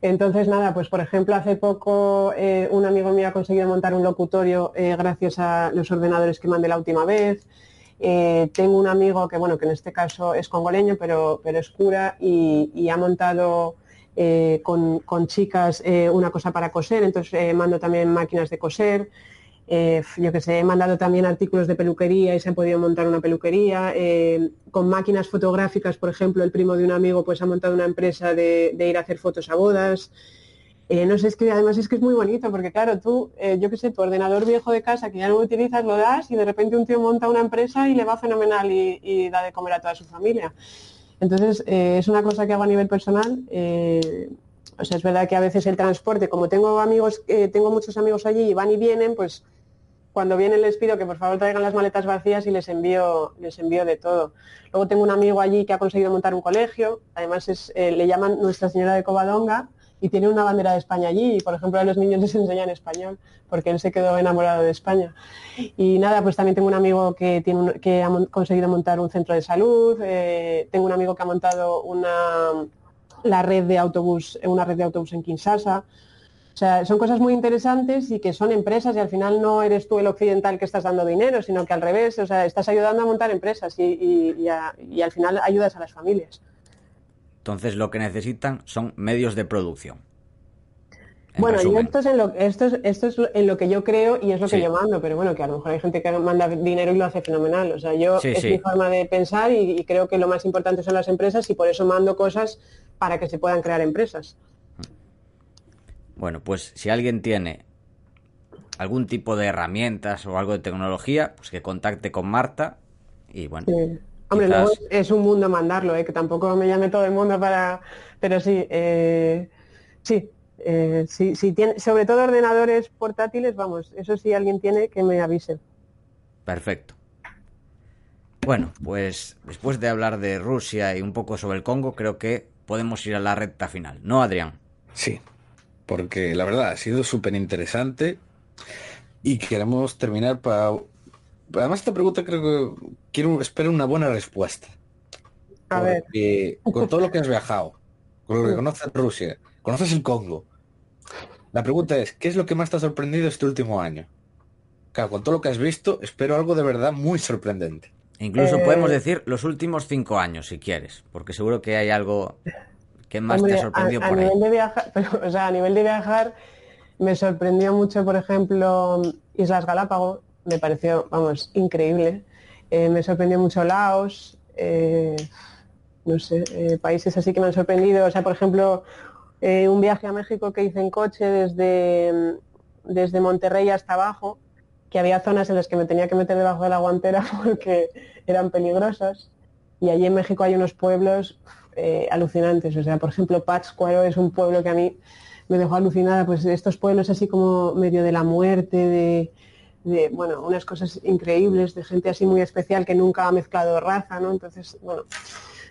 Entonces, nada, pues por ejemplo, hace poco un amigo mío ha conseguido montar un locutorio gracias a los ordenadores que mandé la última vez. Eh, tengo un amigo que, bueno, que en este caso es congoleño, pero, pero es cura y, ha montado eh, con, chicas eh, una cosa para coser, entonces mando también máquinas de coser. yo que sé, he mandado también artículos de peluquería y se ha podido montar una peluquería. con máquinas fotográficas, por ejemplo, el primo de un amigo pues ha montado una empresa de ir a hacer fotos a bodas. Eh, no sé, es que además es que es muy bonito, porque claro, tú, eh, yo qué sé, tu ordenador viejo de casa que ya no utilizas, lo das y de repente un tío monta una empresa y le va fenomenal y, da de comer a toda su familia. Entonces, eh, es una cosa que hago a nivel personal. o sea, es verdad que a veces el transporte, como tengo amigos, tengo muchos amigos allí y van y vienen, pues cuando vienen les pido que por favor traigan las maletas vacías y les envío, les envío de todo. Luego tengo un amigo allí que ha conseguido montar un colegio, además es, eh, le llaman Nuestra Señora de Covadonga y tiene una bandera de España allí y por ejemplo a los niños les enseñan español porque él se quedó enamorado de España. Y nada, pues también tengo un amigo que, tiene que ha conseguido montar un centro de salud, eh, tengo un amigo que ha montado una, la red de autobús, una red de autobús en Kinshasa. O sea, son cosas muy interesantes y que son empresas y al final no eres tú el occidental que estás dando dinero, sino que al revés, o sea, estás ayudando a montar empresas y, al final ayudas a las familias. Entonces lo que necesitan son medios de producción. Bueno, y esto es, en lo, esto, esto es en lo que yo creo y es lo que yo mando, pero bueno, que a lo mejor hay gente que manda dinero y lo hace fenomenal. O sea, yo es mi forma de pensar y, creo que lo más importante son las empresas y por eso mando cosas para que se puedan crear empresas. Bueno, pues si alguien tiene algún tipo de herramientas o algo de tecnología, pues que contacte con Marta y bueno. Hombre, luego es un mundo mandarlo, ¿eh? que tampoco me llame todo el mundo para... Pero sí, eh, sí, eh, si, tiene, sobre todo ordenadores portátiles, vamos, eso sí alguien tiene que me avise. Perfecto. Bueno, pues después de hablar de Rusia y un poco sobre el Congo, creo que podemos ir a la recta final, ¿no, Adrián? Sí, porque la verdad ha sido súper interesante y queremos terminar para... Además esta pregunta creo que quiero espero una buena respuesta. A ver. Con todo lo que has viajado, con lo que conoces Rusia, conoces el Congo. La pregunta es, ¿qué es lo que más te ha sorprendido este último año? Claro, con todo lo que has visto, espero algo de verdad muy sorprendente. Incluso podemos eh, decir los últimos cinco años, si quieres, porque seguro que hay algo que más te ha sorprendido a, nivel De viajar, o sea, a nivel de viajar, me sorprendió mucho, por ejemplo, Islas Galápagos, me pareció, vamos, increíble. Eh, me sorprendió mucho Laos, eh, no sé, países así que me han sorprendido. O sea, por ejemplo, un viaje a México que hice en coche desde, desde Monterrey hasta abajo, que había zonas en las que me tenía que meter debajo de la guantera porque eran peligrosas. Y allí en México hay unos pueblos eh, alucinantes. O sea, por ejemplo, Pátzcuaro es un pueblo que a mí me dejó alucinada. Pues estos pueblos así como medio de la muerte, de, bueno, unas cosas increíbles, de gente así muy especial que nunca ha mezclado raza, ¿no? Entonces, bueno,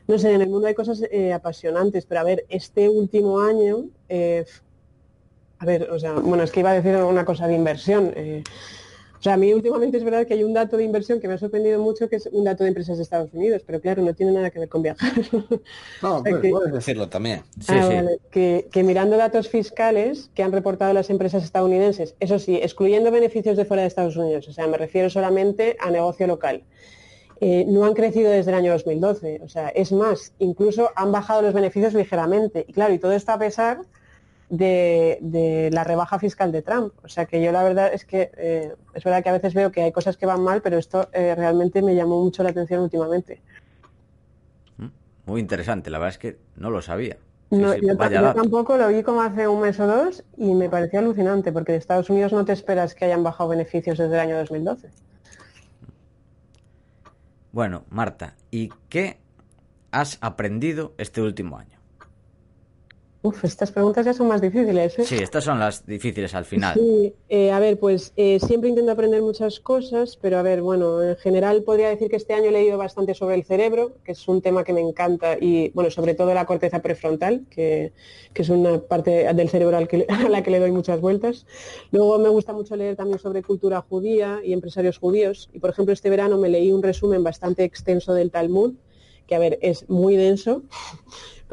no sé, en el mundo hay cosas eh, apasionantes, pero a ver, este último año, eh, a ver, o sea, bueno, es que iba a decir una cosa de inversión. O sea, a mí últimamente es verdad que hay un dato de inversión que me ha sorprendido mucho, que es un dato de empresas de Estados Unidos, pero claro, no tiene nada que ver con viajar. No, pues puedes decirlo también. Ah, que, mirando datos fiscales que han reportado las empresas estadounidenses, eso sí, excluyendo beneficios de fuera de Estados Unidos, o sea, me refiero solamente a negocio local. Eh, no han crecido desde el año 2012. O sea, es más, incluso han bajado los beneficios ligeramente. Y claro, y todo esto a pesar de, la rebaja fiscal de Trump. O sea que yo la verdad es que eh, es verdad que a veces veo que hay cosas que van mal, pero esto eh, realmente me llamó mucho la atención últimamente. Mm, muy interesante, la verdad es que no lo sabía. yo, tampoco lo vi como hace un mes o dos y me pareció alucinante, porque de Estados Unidos no te esperas que hayan bajado beneficios desde el año 2012. Bueno, Marta, ¿y qué has aprendido este último año? Uf, estas preguntas ya son más difíciles. ¿eh? Sí, estas son las difíciles al final. Sí, eh, a ver, pues eh, siempre intento aprender muchas cosas, pero a ver, bueno, en general podría decir que este año he leído bastante sobre el cerebro, que es un tema que me encanta, y bueno, sobre todo la corteza prefrontal, que, es una parte del cerebro a la que le doy muchas vueltas. Luego me gusta mucho leer también sobre cultura judía y empresarios judíos, y por ejemplo este verano me leí un resumen bastante extenso del Talmud, que a ver, es muy denso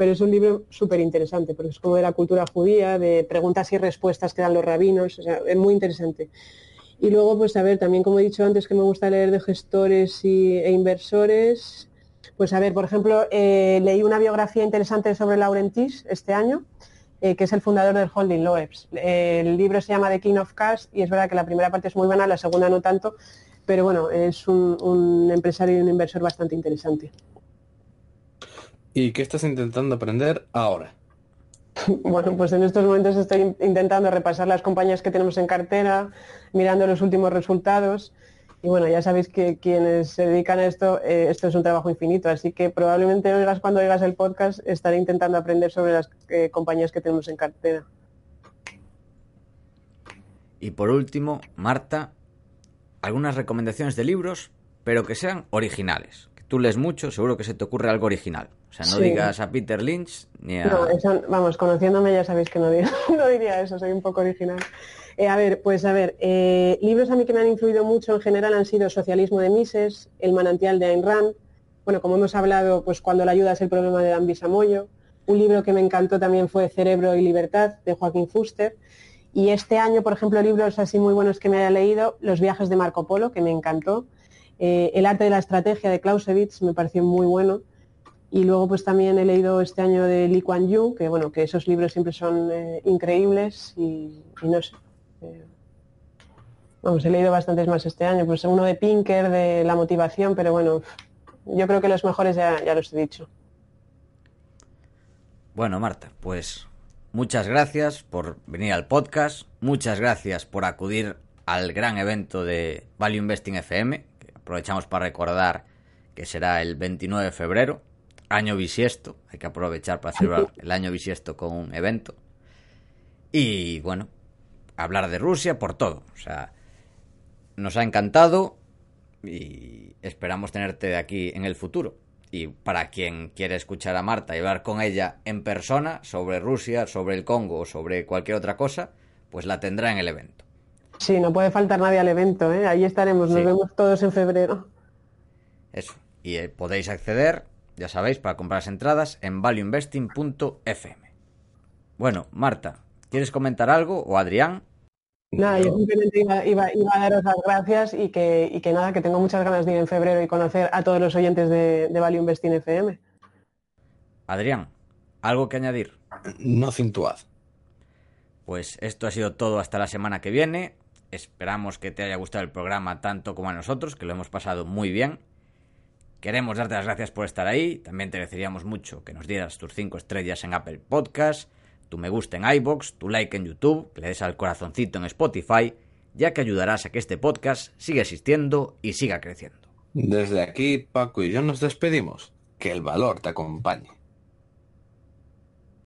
pero es un libro súper interesante, porque es como de la cultura judía, de preguntas y respuestas que dan los rabinos, o sea, es muy interesante. Y luego, pues a ver, también como he dicho antes que me gusta leer de gestores y, e inversores, pues a ver, por ejemplo, eh, leí una biografía interesante sobre Laurentis este año, eh, que es el fundador del holding Loebs. el libro se llama The King of Cash y es verdad que la primera parte es muy buena, la segunda no tanto, pero bueno, es un empresario y un inversor bastante interesante. ¿Y qué estás intentando aprender ahora? Bueno, pues en estos momentos estoy intentando repasar las compañías que tenemos en cartera, mirando los últimos resultados. Y bueno, ya sabéis que quienes se dedican a esto, eh, esto es un trabajo infinito, así que probablemente oigas cuando oigas el podcast, estaré intentando aprender sobre las eh, compañías que tenemos en cartera. Y por último, Marta, algunas recomendaciones de libros, pero que sean originales. Tú lees mucho, seguro que se te ocurre algo original. O sea, no Sí. digas a Peter Lynch ni a... No, eso- vamos, conociéndome ya sabéis que no diría eso, soy un poco original. Eh, a ver, pues a ver, eh, libros a mí que me han influido mucho en general han sido Socialismo de Mises, El manantial de Ayn Rand, bueno, como hemos hablado, pues Cuando la ayuda es el problema de Dan Bisamoyo, un libro que me encantó también fue Cerebro y Libertad, de Joaquín Fuster, y este año, por ejemplo, libros así muy buenos que me haya leído, Los viajes de Marco Polo, que me encantó, eh, El arte de la estrategia de Clausewitz, me pareció muy bueno, y luego pues también he leído este año de Lee Kuan Yew, que bueno, que esos libros siempre son eh, increíbles y, no sé. eh, vamos, he leído bastantes más este año, pues uno de Pinker, de la motivación, pero bueno, yo creo que los mejores ya, ya los he dicho. Bueno, Marta, pues muchas gracias por venir al podcast, muchas gracias por acudir al gran evento de Value Investing FM, aprovechamos para recordar que será el 29 de febrero, año bisiesto, hay que aprovechar para celebrar el año bisiesto con un evento. Y bueno, hablar de Rusia por todo, o sea, nos ha encantado y esperamos tenerte aquí en el futuro. Y para quien quiere escuchar a Marta y hablar con ella en persona sobre Rusia, sobre el Congo o sobre cualquier otra cosa, pues la tendrá en el evento. Sí, no puede faltar nadie al evento, ¿eh? ahí estaremos, nos Sí. vemos todos en febrero. Eso. Y eh, podéis acceder, ya sabéis, para comprar las entradas en valueinvesting.fm. Bueno, Marta, ¿quieres comentar algo? O Adrián, Nada, yo No. simplemente iba, iba- iba a daros las gracias y que, y que nada, que tengo muchas ganas de ir en febrero y conocer a todos los oyentes de, de Value Investing FM. Adrián, ¿algo que añadir? Nothing to add. Pues esto ha sido todo hasta la semana que viene. Esperamos que te haya gustado el programa tanto como a nosotros, que lo hemos pasado muy bien. Queremos darte las gracias por estar ahí. También te agradeceríamos mucho que nos dieras tus 5 estrellas en Apple Podcast, tu me gusta en iBox, tu like en YouTube, que le des al corazoncito en Spotify, ya que ayudarás a que este podcast siga existiendo y siga creciendo. Desde aquí, Paco y yo nos despedimos. Que el valor te acompañe.